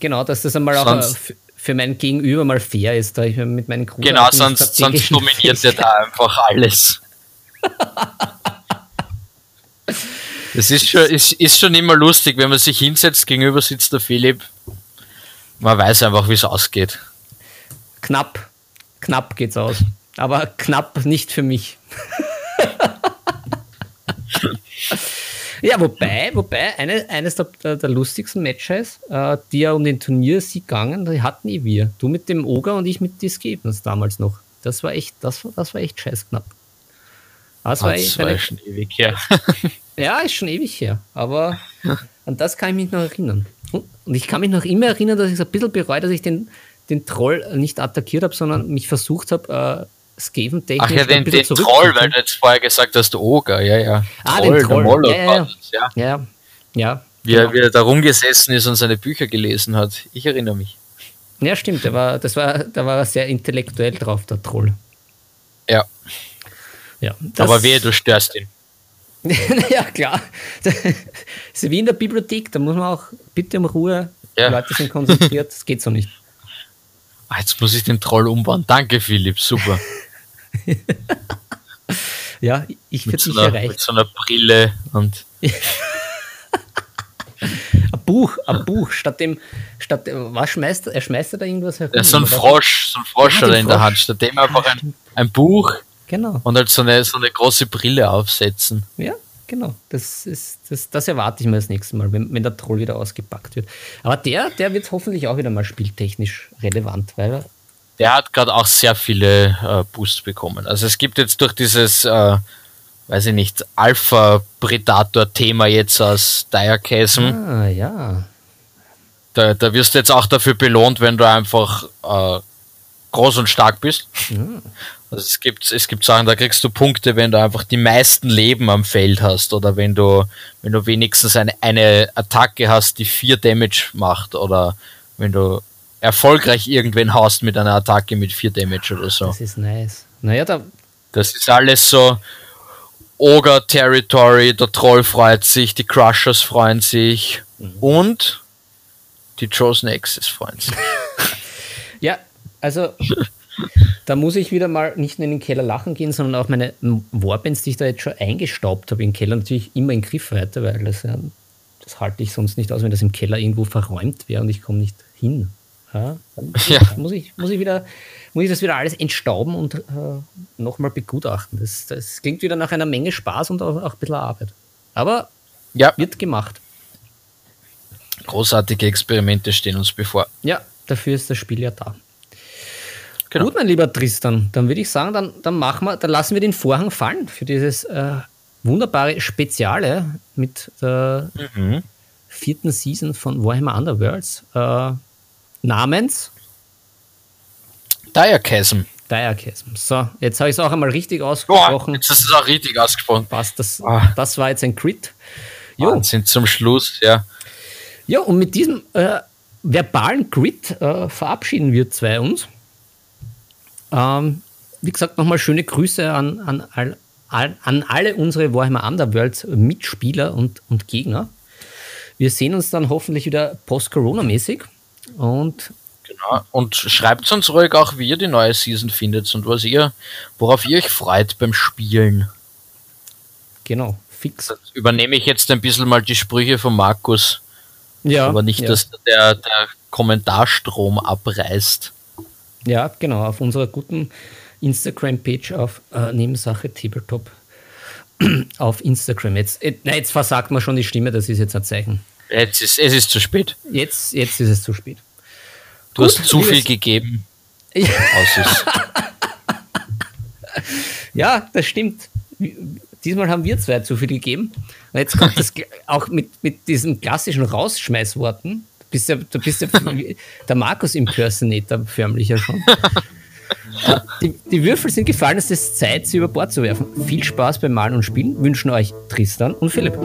Genau, dass das einmal sonst, auch für mein Gegenüber mal fair ist, da ich mit meinen Kunden. Genau, sonst, sonst dominiert er da <laughs> einfach alles. Es ist schon, ist, ist schon immer lustig, wenn man sich hinsetzt, gegenüber sitzt der Philipp. Man weiß einfach, wie es ausgeht. Knapp, knapp geht's aus. Aber knapp nicht für mich. <laughs> ja, wobei, wobei, eine, eines der, der, der lustigsten Matches, äh, die ja um den Turniersieg gegangen, die hatten eh wir. Du mit dem Oger und ich mit Discapens damals noch. Das war echt, das, das war echt scheiß knapp. Das war, das war schon ewig her. <laughs> ja, ist schon ewig her. Aber an das kann ich mich noch erinnern. Und ich kann mich noch immer erinnern, dass ich es ein bisschen bereue, dass ich den, den Troll nicht attackiert habe, sondern mich versucht habe, äh, Skaven Ach ja, den, den Troll, weil du jetzt vorher gesagt hast, Oger, ja, ja. Ah, Troll, den Troll. Ja, ja, ja. ja, ja. Wie, genau. er, wie er da rumgesessen ist und seine Bücher gelesen hat. Ich erinnere mich. Ja, stimmt. Der war, das war, da war er sehr intellektuell drauf, der Troll. Ja. ja Aber wehe, du störst ihn. <laughs> ja, klar. Das ist wie in der Bibliothek, da muss man auch bitte um Ruhe, ja. die Leute sind konzentriert, das geht so nicht. Ah, jetzt muss ich den Troll umbauen. Danke, Philipp, super. <laughs> <laughs> ja, ich würde so mich erreichen. Mit so einer Brille und. <laughs> ein Buch, ein Buch, statt dem, statt, was schmeißt er? schmeißt da irgendwas herum? Ja, so ein Frosch, so ein Frosch ja, hat er in der Hand, statt dem einfach ein, ein Buch genau. und halt so eine, so eine große Brille aufsetzen. Ja, genau. Das, ist, das, das erwarte ich mir das nächste Mal, wenn, wenn der Troll wieder ausgepackt wird. Aber der, der wird hoffentlich auch wieder mal spieltechnisch relevant, weil der hat gerade auch sehr viele äh, Boosts bekommen. Also es gibt jetzt durch dieses, äh, weiß ich nicht, Alpha-Predator-Thema jetzt aus Diachasm. Ah, ja. Da, da wirst du jetzt auch dafür belohnt, wenn du einfach äh, groß und stark bist. Mhm. Also es gibt, es gibt Sachen, da kriegst du Punkte, wenn du einfach die meisten Leben am Feld hast oder wenn du, wenn du wenigstens eine, eine Attacke hast, die vier Damage macht oder wenn du erfolgreich irgendwen haust mit einer Attacke mit 4 Damage oder so. Das ist nice. Naja, da. Das ist alles so Ogre Territory, der Troll freut sich, die Crushers freuen sich mhm. und die Chosen Axes freuen sich. <laughs> ja, also da muss ich wieder mal nicht nur in den Keller lachen gehen, sondern auch meine Warbands, die ich da jetzt schon eingestaubt habe im Keller, natürlich immer in Griffweite, weil das, ja, das halte ich sonst nicht aus, wenn das im Keller irgendwo verräumt wäre und ich komme nicht hin. Ja, ja. Muss, ich, muss, ich wieder, muss ich das wieder alles entstauben und äh, nochmal begutachten. Das, das klingt wieder nach einer Menge Spaß und auch, auch ein bisschen Arbeit. Aber ja. wird gemacht. Großartige Experimente stehen uns bevor. Ja, dafür ist das Spiel ja da. Genau. Gut, mein lieber Tristan, dann würde ich sagen, dann, dann machen wir, dann lassen wir den Vorhang fallen für dieses äh, wunderbare Speziale mit der mhm. vierten Season von Warhammer Underworlds. Äh, namens Diachasm. Diachasm. So, jetzt habe ich es auch einmal richtig ausgesprochen. Oh, jetzt du es auch richtig ausgesprochen. Passt, das, ah. das war jetzt ein Crit. Jo. sind zum Schluss, ja. Ja, und mit diesem äh, verbalen Crit äh, verabschieden wir zwei uns. Ähm, wie gesagt, nochmal schöne Grüße an, an, all, an alle unsere Warhammer Underworld Mitspieler und, und Gegner. Wir sehen uns dann hoffentlich wieder post-Corona-mäßig. Und Genau. Und schreibt uns ruhig auch, wie ihr die neue Season findet und was ihr, worauf ihr euch freut beim Spielen. Genau, fix. Das übernehme ich jetzt ein bisschen mal die Sprüche von Markus. Ja. Aber nicht, ja. dass der, der Kommentarstrom abreißt. Ja, genau, auf unserer guten Instagram-Page auf äh, Nebensache Tabletop <clears throat> auf Instagram. Jetzt, äh, na, jetzt versagt man schon die Stimme, das ist jetzt ein Zeichen. Jetzt ist, es ist zu spät. Jetzt, jetzt ist es zu spät. Du Gut, hast zu viel gegeben. <laughs> ja, das stimmt. Diesmal haben wir zwei zu viel gegeben. Und jetzt kommt das <laughs> auch mit, mit diesen klassischen Rausschmeißworten. Du bist ja, du bist ja <laughs> der Markus-Impersonator förmlich ja schon. Die, die, Würfel sind gefallen, es ist Zeit, sie über Bord zu werfen. Viel Spaß beim Malen und Spielen wünschen euch Tristan und Philipp.